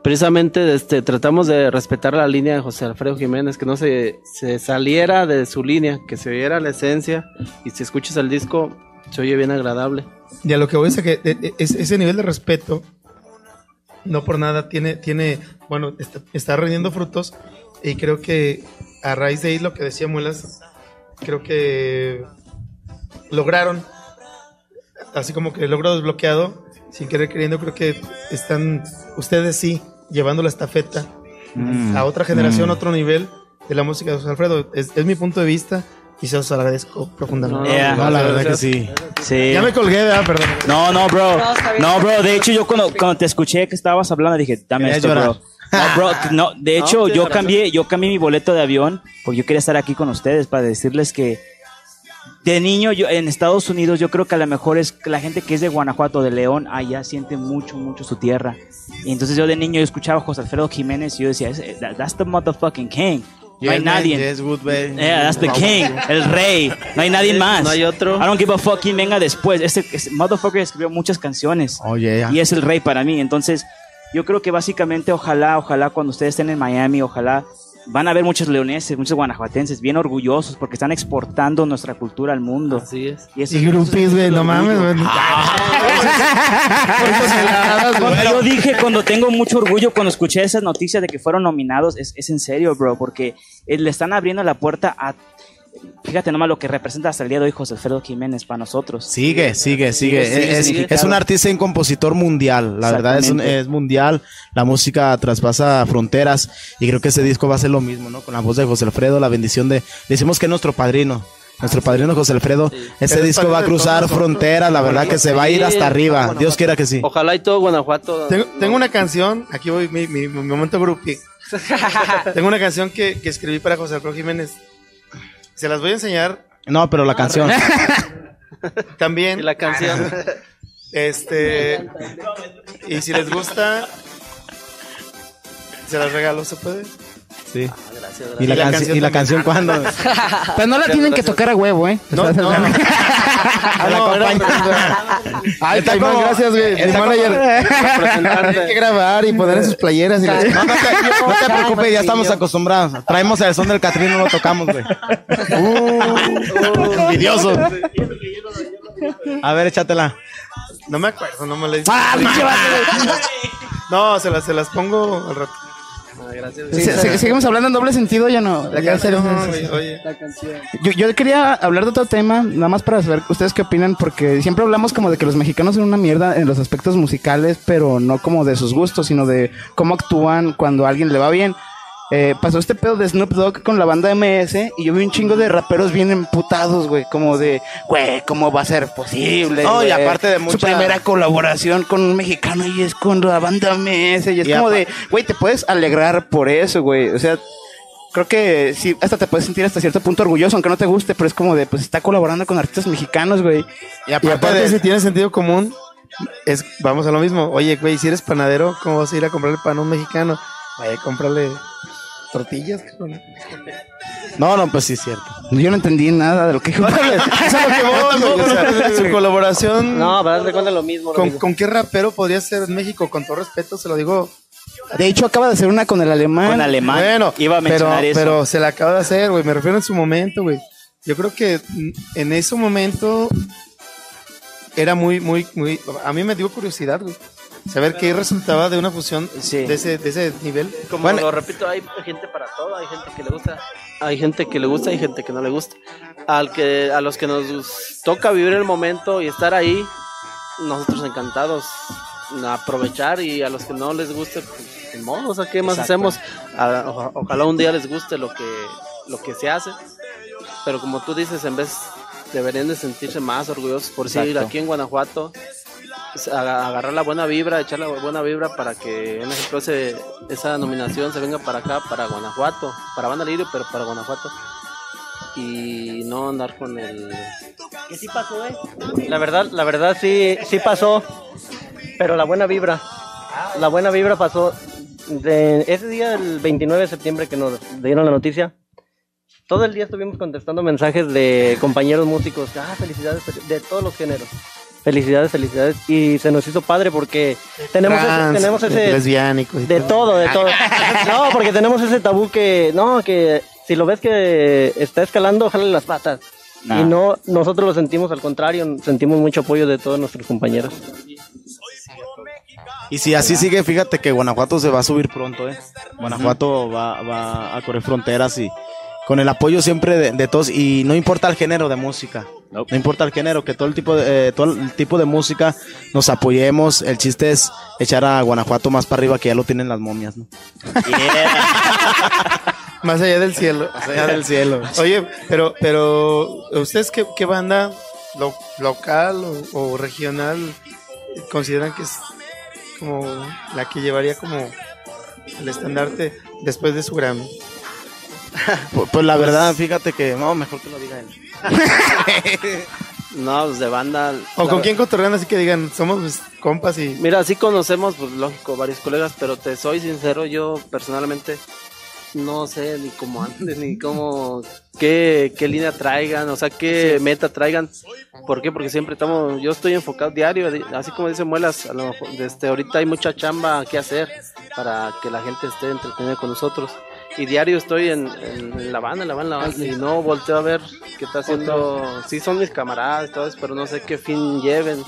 Precisamente este, tratamos de respetar la línea de José Alfredo Jiménez, que no se, se saliera de su línea, que se viera la esencia. Y si escuchas el disco, se oye bien agradable. Y a lo que voy es a que eh, es- ese nivel de respeto, no por nada, tiene, tiene bueno, está, está rindiendo frutos. Y creo que a raíz de ahí lo que decía Muelas, creo que lograron, así como que el logro desbloqueado, sin querer queriendo, creo que están ustedes sí llevando la estafeta Mm. a otra generación, Mm. otro nivel de la música de José Alfredo. Es, es mi punto de vista y se los agradezco profundamente. Yeah. No, la verdad que sí. Sí. Ya me colgué, ¿verdad? Perdón. No, no, bro. No. No, bro. De hecho, yo cuando, cuando te escuché que estabas hablando, dije, dame esto, bro. No, bro. No, de No, hecho, yo cambié, yo cambié mi boleto de avión porque yo quería estar aquí con ustedes para decirles que de niño yo en Estados Unidos yo creo que a lo mejor es que la gente que es de Guanajuato, de León, allá siente mucho, mucho su tierra. Y entonces yo de niño yo escuchaba a José Alfredo Jiménez y yo decía, "Ese- that- that's the motherfucking king. No hay nadie. yes. Yeah, that's the king, el rey. No hay nadie más. No hay otro. I don't give a fuck quién venga después. Este, este motherfucker escribió muchas canciones. Oh, yeah. Y es el rey para mí. Entonces, yo creo que básicamente, ojalá, ojalá cuando ustedes estén en Miami, ojalá van a ver muchos leoneses, muchos guanajuatenses bien orgullosos porque están exportando nuestra cultura al mundo. Así es. Y, eso- Y groupies, güey, no mames, güey. Cuando yo dije cuando tengo mucho orgullo cuando escuché esas noticias de que fueron nominados, es, es en serio, bro, porque eh, le están abriendo la puerta a... Fíjate nomás lo que representa hasta el día de hoy José Alfredo Jiménez para nosotros. Sigue, sigue, sigue. sigue, es, sigue, es un artista y un compositor mundial. La verdad es, un- Exactamente. es mundial. La música traspasa fronteras. Y creo que ese disco va a ser lo mismo, ¿no? Con la voz de José Alfredo, la bendición de. Decimos que es nuestro padrino. Nuestro padrino José Alfredo. Ese Eres disco va a cruzar fronteras. La verdad que se va a ir hasta arriba. Dios quiera que sí. Ojalá y todo Guanajuato. Tengo, tengo una canción, aquí voy mi, mi- mi momento groupie. tengo una canción que, que escribí para José Alfredo Jiménez. Se las voy a enseñar No, pero la canción. también. La canción. Este. Y si les gusta, se las regalo, ¿se puede? Sí. Gracias, ¿Y la, Y la canción ¿Y la canción cuándo? Pero no la tienen que tocar a huevo, ¿eh? No, no. Ah, no, era- Ay, Está como- gracias, güey. Como- manager. Hay que grabar y poner en sus playeras. Y las- No, no te, no te preocupes, ya estamos acostumbrados. Traemos el son del Catrín, no lo tocamos, güey. Uh, envidioso. A ver, échatela. No me acuerdo, no me la ¡Ah, pinche vato! No, se las, se las pongo al rato. Gracias. Se- se- seguimos hablando en doble sentido, ya no. La Ya canción, se- güey, oye. La canción. Yo, yo quería hablar de otro tema, nada más para saber ustedes qué opinan, porque siempre hablamos como de que los mexicanos son una mierda en los aspectos musicales, pero no como de sus gustos, sino de cómo actúan cuando a alguien le va bien. Eh, pasó este pedo de Snoop Dogg con la banda MS y yo vi un chingo de raperos bien emputados, güey, como de, güey, ¿cómo va a ser posible? No, y aparte de Su mucha- primera colaboración con un mexicano y es con la banda MS y es Y como de, güey, te puedes alegrar por eso, güey, o sea, creo que sí, hasta te puedes sentir hasta cierto punto orgulloso, aunque no te guste, pero es como de, pues está colaborando con artistas mexicanos, güey. Y Y aparte, aparte, de- si tienes sentido común, es, vamos a lo mismo. Oye, güey, si eres panadero, ¿cómo vas a ir a comprarle pan a un mexicano? Vaya a comprarle tortillas, cabrón. No, no, pues sí es cierto. Yo no entendí nada de lo que dijo. Eso es lo que voy, güey, o sea, su colaboración. No, para darle cuenta lo mismo. lo ¿Con, mismo. con qué rapero podría ser en México? Con todo respeto, se lo digo. De hecho, acaba de hacer una con el alemán. Con alemán. Bueno, Iba a pero, mencionar eso. pero se la acaba de hacer, güey. Me refiero en su momento, güey. Yo creo que en ese momento era muy, muy, muy. A mí me dio curiosidad, güey. Saber qué resultaba de una fusión Sí. de, ese, de ese nivel. Como Bueno, lo repito, hay gente para todo, hay gente que le gusta, hay gente que le gusta y gente que no le gusta. Al que a los que nos toca vivir el momento y estar ahí, nosotros encantados a aprovechar y a los que no les guste, pues ni modo, o sea, ¿qué más hacemos? A- oja- ojalá un día les guste lo que lo que se hace. Pero como tú dices, en vez deberían de sentirse más orgullosos por Exacto. aquí en Guanajuato agarrar la buena vibra, echar la buena vibra para que, en ejemplo, ese, esa nominación se venga para acá, para Guanajuato, para Banda Lirio, pero para Guanajuato. Y no andar con el... Que sí pasó, ¿eh? La verdad, la verdad sí, sí pasó. Pero la buena vibra. La buena vibra pasó. De ese día, el 29 de septiembre, que nos dieron la noticia. Todo el día estuvimos contestando mensajes de compañeros músicos. Ah, felicidades, fel- de todos los géneros. Felicidades, felicidades. Y se nos hizo padre porque tenemos ese, tenemos ese, lesbiánicos y de todo, de todo. No, porque tenemos ese tabú que, no, que si lo ves que está escalando, jale las patas. Nah. Y no, nosotros lo sentimos al contrario, sentimos mucho apoyo de todos nuestros compañeros. Y si así sigue, fíjate que Guanajuato se va a subir pronto, ¿eh? Guanajuato va, va a correr fronteras y con el apoyo siempre de, de todos y no importa el género de música. Nope. No importa el género, que todo el tipo de, eh, todo el tipo de música nos apoyemos. El chiste es echar a Guanajuato más para arriba que ya lo tienen las momias, ¿no? Más allá del cielo. Más allá del cielo. Oye, pero, pero, ¿ustedes qué, qué banda lo- local o, o regional consideran que es como la que llevaría como el estandarte después de su Grammy? Pues, pues la verdad, fíjate que, no, mejor que lo diga él. No, pues de banda... ¿O con quién cotorrean así que digan, somos pues, compas y... Mira, sí conocemos, pues lógico, varios colegas, pero te soy sincero, yo personalmente no sé ni cómo anden, ni cómo, qué, qué línea traigan, o sea, qué meta traigan. ¿Por qué? Porque siempre estamos, yo estoy enfocado diario, di- así como dice Muelas, a lo mejor, este, ahorita hay mucha chamba que hacer para que la gente esté entretenida con nosotros. Y diario estoy en, la banda, en la banda, en la banda, y no volteo a ver qué está haciendo. Sí son mis camaradas y todo eso, pero no sé qué fin lleven.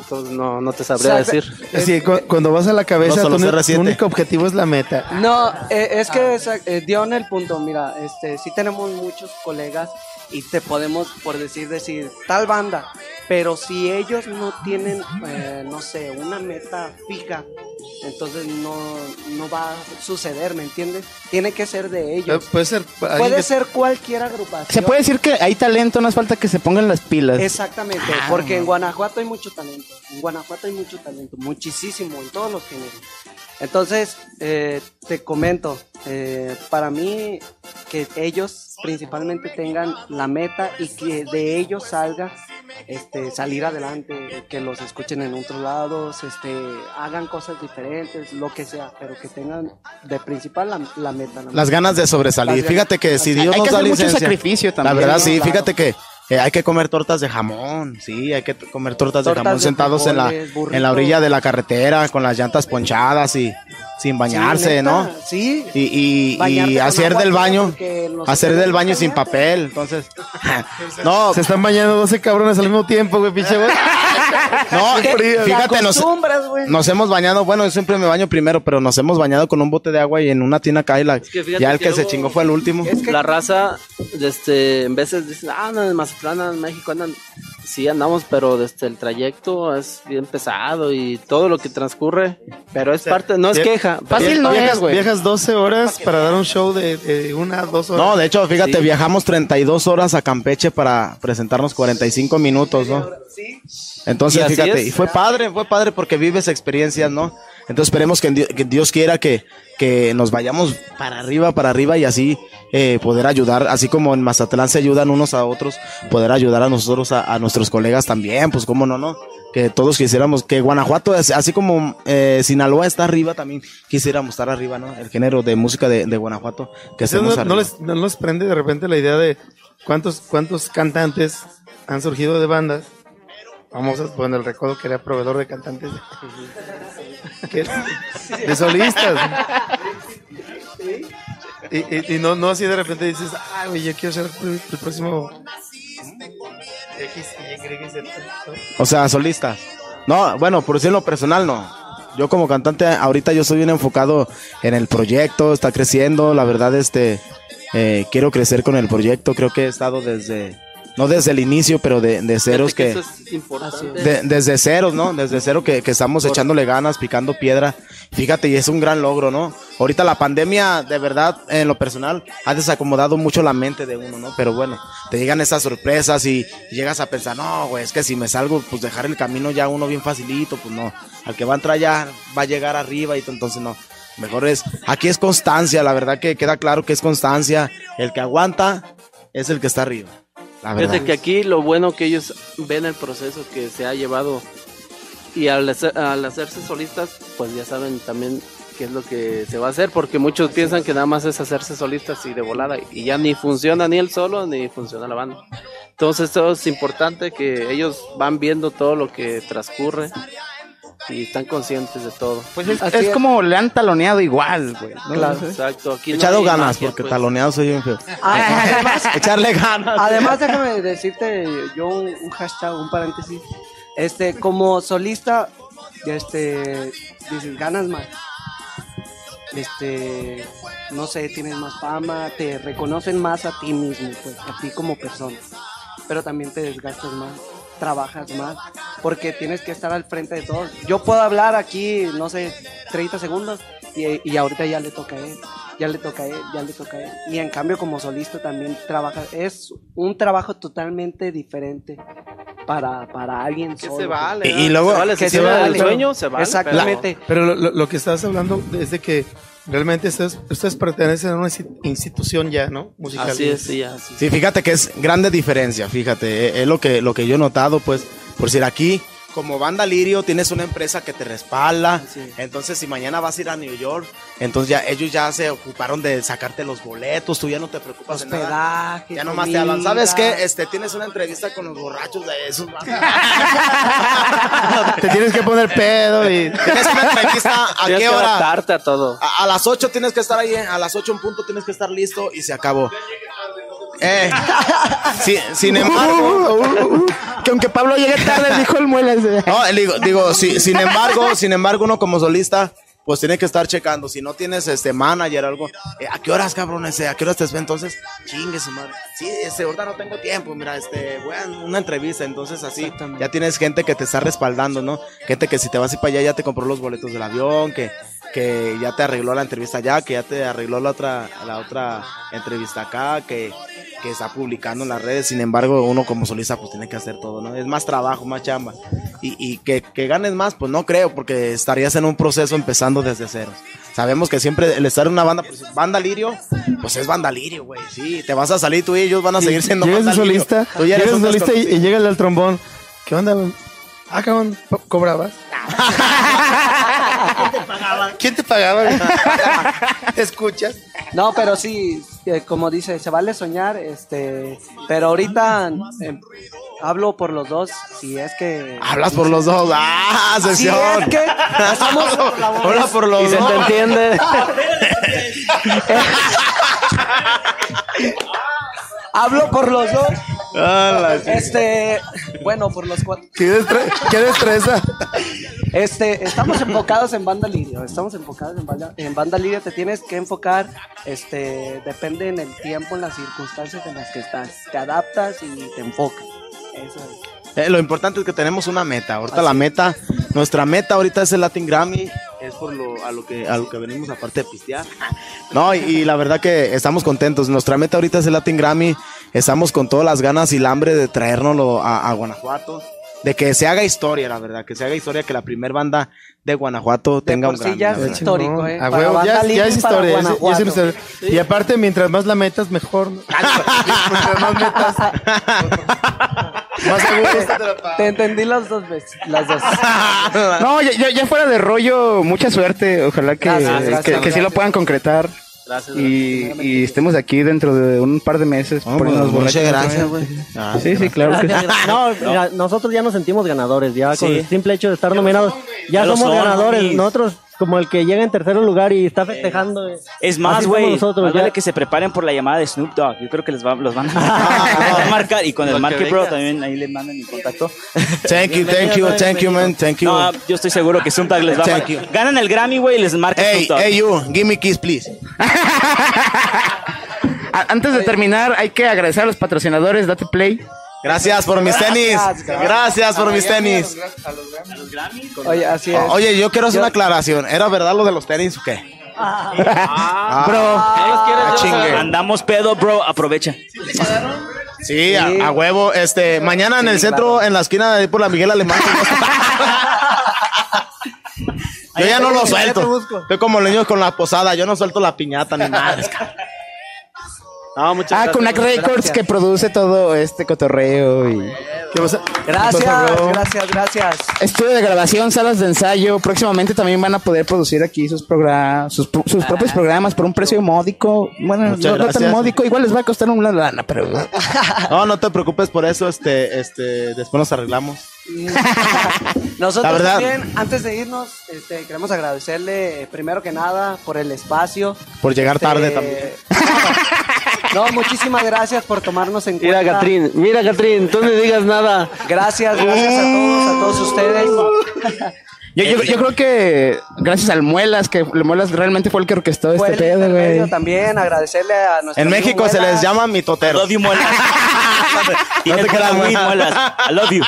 Entonces no, no te sabría O sea, decir. Sí, cu- cuando vas a la cabeza, No, tu, CR7. tu único objetivo es la meta. No, eh, es que eh, dio en el punto. Mira, este, sí tenemos muchos colegas y te podemos, por decir, decir tal banda, pero si ellos no tienen, eh, no sé, una meta fija, entonces no, no va a suceder, ¿me entiendes? Tiene que ser de Eh, ellos. Puede ser... Puede que- ser cualquier agrupación. Se puede decir que hay talento, no hace falta que se pongan las pilas. Exactamente, Ah, porque en. Guanajuato hay mucho talento. En Guanajuato hay mucho talento, muchísimo, en todos los géneros. Entonces, eh, te comento, eh, para mí que ellos principalmente tengan la meta y que de ellos salga este, salir adelante, que los escuchen en otros lados, este, hagan cosas diferentes, lo que sea, pero que tengan de principal la, la meta. la Las ganas de sobresalir. Las Fíjate que si Dios hay nos que da hacer mucho licencia. sacrificio La también. verdad, ¿no? sí, Claro. fíjate que eh, hay que comer tortas de jamón, sí, hay que comer tortas, de jamón de sentados en la, en la orilla de la carretera con las llantas ponchadas y sin bañarse, Sí, ¿no? Sí. Y, y- y hacer del baño, hacer del baño sin papel, entonces, no, Se están bañando 12 cabrones al mismo tiempo, güey, pinche güey. No, Te- te fíjate, nos, hemos bañado, bueno, yo siempre me baño primero, pero nos hemos bañado con un bote de agua y en una tina que fíjate ya el que que se chingó fue el último. La raza, este, en veces dicen, ah, andan en Mazatlán, andan en México, andan. Sí, andamos, pero desde el trayecto es bien pesado y todo lo que transcurre. Pero es parte, no es queja. Fácil no viajas, es, güey. Viajas 12 horas para dar un show de, de una, dos horas. No, de hecho, fíjate, Sí. viajamos 32 horas a Campeche para presentarnos 45 minutos, ¿no? Entonces, Y fíjate, y fue padre, fue padre porque vives experiencias, ¿no? Entonces esperemos que, en Di- que Dios quiera que, que nos vayamos para arriba, para arriba y así eh, poder ayudar, así como en Mazatlán se ayudan unos a otros, poder ayudar a nosotros, a, a nuestros colegas también, pues cómo no, ¿no? Que todos quisiéramos, que Guanajuato, así como eh, Sinaloa está arriba, también quisiéramos estar arriba, ¿no? El género de música de, de Guanajuato, que ¿Ustedes estemos no, no les, no les prende de repente la idea de cuántos, cuántos cantantes han surgido de bandas famosas? Bueno, el recodo que era proveedor de cantantes. que- de solistas. Y, y- y no, no así de repente dices, ah, güey, yo quiero ser el, el próximo X, Y, Z", ¿no? O sea, solista. No, bueno, por decirlo personal, no. Yo como cantante, ahorita yo soy bien enfocado en el proyecto, está creciendo, la verdad, este, eh, quiero crecer con el proyecto, creo que he estado desde, no desde el inicio, pero de, de ceros que, eso es importante. de- desde ceros, ¿no? Desde cero que, que estamos echándole ganas, picando piedra. Fíjate, y es un gran logro, ¿no? Ahorita la pandemia, de verdad, en lo personal, ha desacomodado mucho la mente de uno, ¿no? Pero bueno, te llegan esas sorpresas y llegas a pensar, no, güey, es que si me salgo, pues dejar el camino ya uno bien facilito, pues no. Al que va a entrar ya va a llegar arriba y entonces no. Mejor es, aquí es constancia, la verdad que queda claro que es constancia. El que aguanta es el que está arriba. Fíjate que aquí lo bueno que ellos ven el proceso que se ha llevado y al, hacer- al hacerse solistas, pues ya saben también qué es lo que se va a hacer, porque muchos piensan que nada más es hacerse solistas y de volada, y ya ni funciona ni el solo ni funciona la banda. Entonces esto es importante que ellos van viendo todo lo que transcurre y están conscientes de todo. Pues es, Así es es. como le han taloneado igual, güey. ¿no? Claro. Exacto, aquí Echado ganas, magia, porque pues. taloneado soy bien feo. Además, Echarle ganas. Además, déjame decirte yo un, un hashtag, un paréntesis. Este, como solista, este, dices, ganas más. Este, no sé, tienes más fama, te reconocen más a ti mismo, pues, a ti como persona. Pero también te desgastas más, trabajas más, porque tienes que estar al frente de todos. Yo puedo hablar aquí, no sé, 30 segundos y, y ahorita ya le toca a él, ya le toca a él, ya le toca a él. Y en cambio como solista también trabaja, es un trabajo totalmente diferente para, para alguien Que solo. se vale. Y- luego- se vale, que si se tiene vale. el sueño, se vale. Exactamente. Pero lo que estás hablando es de que realmente ustedes, ustedes pertenecen a una insti- institución ya, ¿no? Musical. Así es, sí, así. Sí, fíjate que es grande diferencia, fíjate, eh, es lo que, lo que yo he notado, pues, por decir aquí, como banda Lirio, tienes una empresa que te respalda, Sí. entonces si mañana vas a ir a New York, entonces ya ellos ya se ocuparon de sacarte los boletos, tú ya no te preocupas de nada. Ya nomás te hablan, ¿sabes comida. qué? Este, tienes una entrevista con los borrachos de esos. Te tienes que poner pedo y... tienes una entrevista, ¿a Tienes qué que hora? a todo. A, a las 8 tienes que estar ahí, a las 8 en punto tienes que estar listo y se acabó. Eh, sin embargo, Que aunque Pablo llegue tarde, dijo el muelas. no, digo, digo sí, sin embargo, sin embargo, uno como solista, pues tiene que estar checando. Si no tienes este manager o algo, eh, ¿a qué horas, cabrón? Ese, ¿A qué horas te ven? Entonces, chingue su madre. Sí, este, ahorita no tengo tiempo, mira, este, voy a una entrevista, entonces así, ya tienes gente que te está respaldando, ¿no? Gente que si te vas a ir para allá ya te compró los boletos del avión, que, que ya te arregló la entrevista allá, que ya te arregló la otra, la otra entrevista acá, que, que está publicando en las redes. Sin embargo, uno como solista pues tiene que hacer todo, ¿no? Es más trabajo, más chamba. Y, y que, que ganes más, pues no creo, porque estarías en un proceso empezando desde ceros. Sabemos que siempre el estar en una banda, pues banda lirio, pues es banda lirio, güey. Sí, te vas a salir tú y ellos van a seguir siendo banda solista, Tú ya eres un solista y, y llega el del trombón. ¿Qué onda, güey? Ah, cabrón, ¿po- ¿cobrabas? ¿Quién te pagaba? ¿Te escuchas? No, pero sí, eh, como dice, se vale soñar, este, pero ahorita eh, hablo por los dos, si es que... Hablas por los dos. ¡Ah, Si sesión! es que estamos Habla por los Y se dos. te entiende. Hablo por los dos. Ah, Este, Bueno, por los cuatro. ¿Qué, destre- qué destreza? Este, estamos enfocados en banda lirio, estamos enfocados en banda, en banda lirio, te tienes que enfocar, este, depende en el tiempo, en las circunstancias en las que estás, te adaptas y te enfocas. Eso es. Eh, lo importante es que tenemos una meta. Ahorita la meta, nuestra meta ahorita es el Latin Grammy. Es por lo, a, lo que, a lo que venimos aparte de pistear. No, y, y la verdad que estamos contentos. Nuestra meta ahorita es el Latin Grammy. Estamos con todas las ganas y el hambre de traérnoslo a, a Guanajuato. De que se haga historia, la verdad. Que se haga historia que la primer banda de Guanajuato De tenga por un sí Grammy. ya la es verdad. histórico, eh. A huevo, ya, ya es historia. ya es- ya es Guanajuato. historia. Y aparte, mientras más la metas, mejor. ¿no? mientras más metas, más seguro. Te entendí las dos veces, las dos. No, ya, ya, ya fuera de rollo, mucha suerte. Ojalá que, Gracias, gracias, que, que sí lo puedan concretar. Gracias. Y, y estemos aquí dentro de un par de meses. Poniéndonos pues, muchas gracias, güey. vez. Ah, Sí, sí, claro que sí. No, mira, nosotros ya nos sentimos ganadores, ya con Sí. el simple hecho de estar nominados. Ya, somos son, ganadores. homies. Nosotros, como el que llega en tercer lugar y está festejando. eh. Es más, güey. nosotros, Más ya. vale que se preparen por la llamada de Snoop Dogg. Yo creo que les va, los van a marcar. Y con el Market Bro también ahí les mandan mi contacto. Thank you, thank you, thank you, man. Thank you. No, yo estoy seguro que Snoop Dogg les va a Thank you. marcar. Ganan el Grammy, güey, y les marca Hey, Snoop Dogg. hey, you, give me kiss, please. A- Antes de terminar, hay que agradecer a los patrocinadores. Date play. Gracias por mis tenis. Gracias por mis tenis. Oye, así es. Oye, yo quiero hacer una aclaración. ¿Era verdad lo de los tenis o qué? Ah, Bro, ah, chingue. Andamos pedo, bro. Aprovecha. Sí, a, a huevo. Este, mañana en el centro, en la esquina de ahí por la Miguel Alemán. Yo ya no lo suelto. Estoy como los niños con la posada. Yo no suelto la piñata ni nada. No, muchas ah, gracias. Kunak Records que produce todo este cotorreo y ¿Qué pasa? Gracias, ¿Qué pasa, bro? gracias, gracias. estudio de grabación, salas de ensayo. Próximamente también van a poder producir aquí sus programas, sus, pro- sus propios programas por un precio módico. Bueno, no, no tan módico, igual les va a costar una lana, pero No, no te preocupes por eso. Este, este, después nos arreglamos. Nosotros La verdad. también, antes de irnos, este, queremos agradecerle eh, primero que nada por el espacio. Por llegar Este, tarde también. No, muchísimas gracias por tomarnos en cuenta. Mira, Catrín, mira, Catrín, tú no digas nada. Gracias, gracias a todos, a todos ustedes. yo, yo, yo creo que gracias al Muelas, que el Muelas realmente fue el que orquestó Fue este el pedo, güey. también, agradecerle a nuestro En México se les llama I mitoteros. love you, muelas. Tienes te creas, muelas. I love you.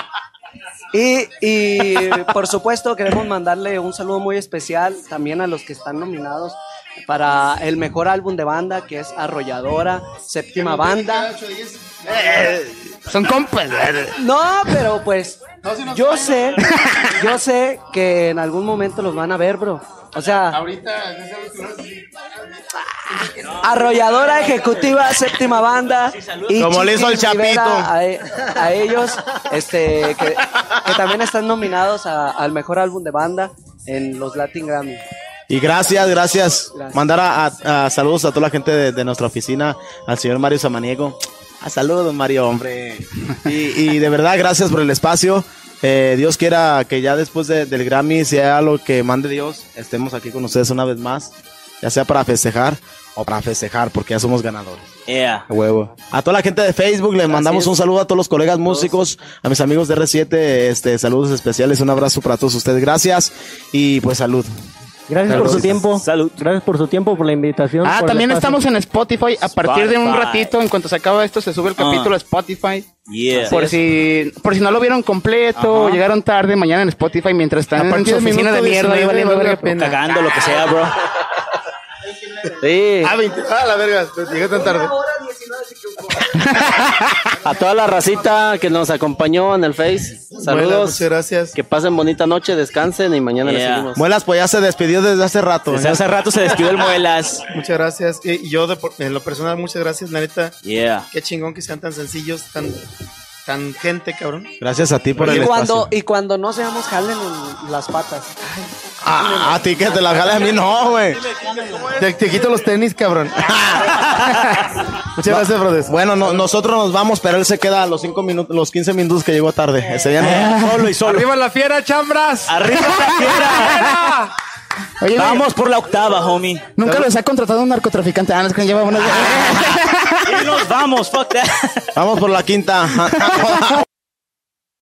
Y, y por supuesto queremos mandarle un saludo muy especial también a los que están nominados para el mejor álbum de banda que es Arrolladora, séptima banda. Son compas. No, pero pues yo sé, yo sé que en algún momento los van a ver, bro. O sea, arrolladora ejecutiva, séptima banda. Y Como le hizo el Chapito. A, e- a ellos, este, que, que también están nominados a- al mejor álbum de banda en los Latin Grammy. Y gracias, gracias. Gracias. Mandar a, a- a saludos a toda la gente de, de nuestra oficina, al señor Mario Samaniego. A saludos, Mario, hombre. Y, y de verdad, gracias por el espacio. Eh, Dios quiera que ya después de- del Grammy sea lo que mande Dios, estemos aquí con ustedes una vez más, ya sea para festejar o para festejar, porque ya somos ganadores. Yeah. A huevo. A toda la gente de Facebook le mandamos un saludo a todos los colegas músicos, a mis amigos de R7, este, saludos especiales, un abrazo para todos ustedes. Gracias y pues salud. Gracias por su tiempo. Salud. Gracias por su tiempo, por la invitación. Ah, también estamos en Spotify. A partir de un Spotify. ratito, en cuanto se acaba esto, se sube el capítulo a Spotify. Yeah. Por si, por si no lo vieron completo, o llegaron tarde, mañana en Spotify mientras están A en su oficina de mierda. ahí 19 valiendo vale la verga. pena. Cagando, lo que sea, bro. Sí, Ah, 20. Ah, la verga. Llegué tan tarde. a toda la racita que nos acompañó en el Face. Saludos. muchas gracias. Que pasen bonita noche, descansen y mañana les seguimos. Muelas, pues ya se despidió desde hace rato. Desde hace rato se despidió el muelas. Muchas gracias. Y yo, de por- en lo personal, muchas gracias, la neta. Yeah. Qué chingón que sean tan sencillos, tan, tan gente, cabrón. Gracias a ti por Y el cuando, espacio. y cuando no seamos, jalen en las patas. Ah, a ti que te la jales a mí no, güey. Te, te quito los tenis, cabrón. muchas gracias, brothers. Bueno, no- nosotros nos vamos, pero él se queda a los cinco minutos, los 15 minutos que llegó tarde. Ese día no. Solo y solo. ¡Arriba la fiera, chambras! Arriba la fiera. Oye, Vamos por la octava, homie. nunca los ha contratado un narcotraficante. Ah, no, es que lleva unos... Y nos vamos, fuck that. Vamos por la quinta.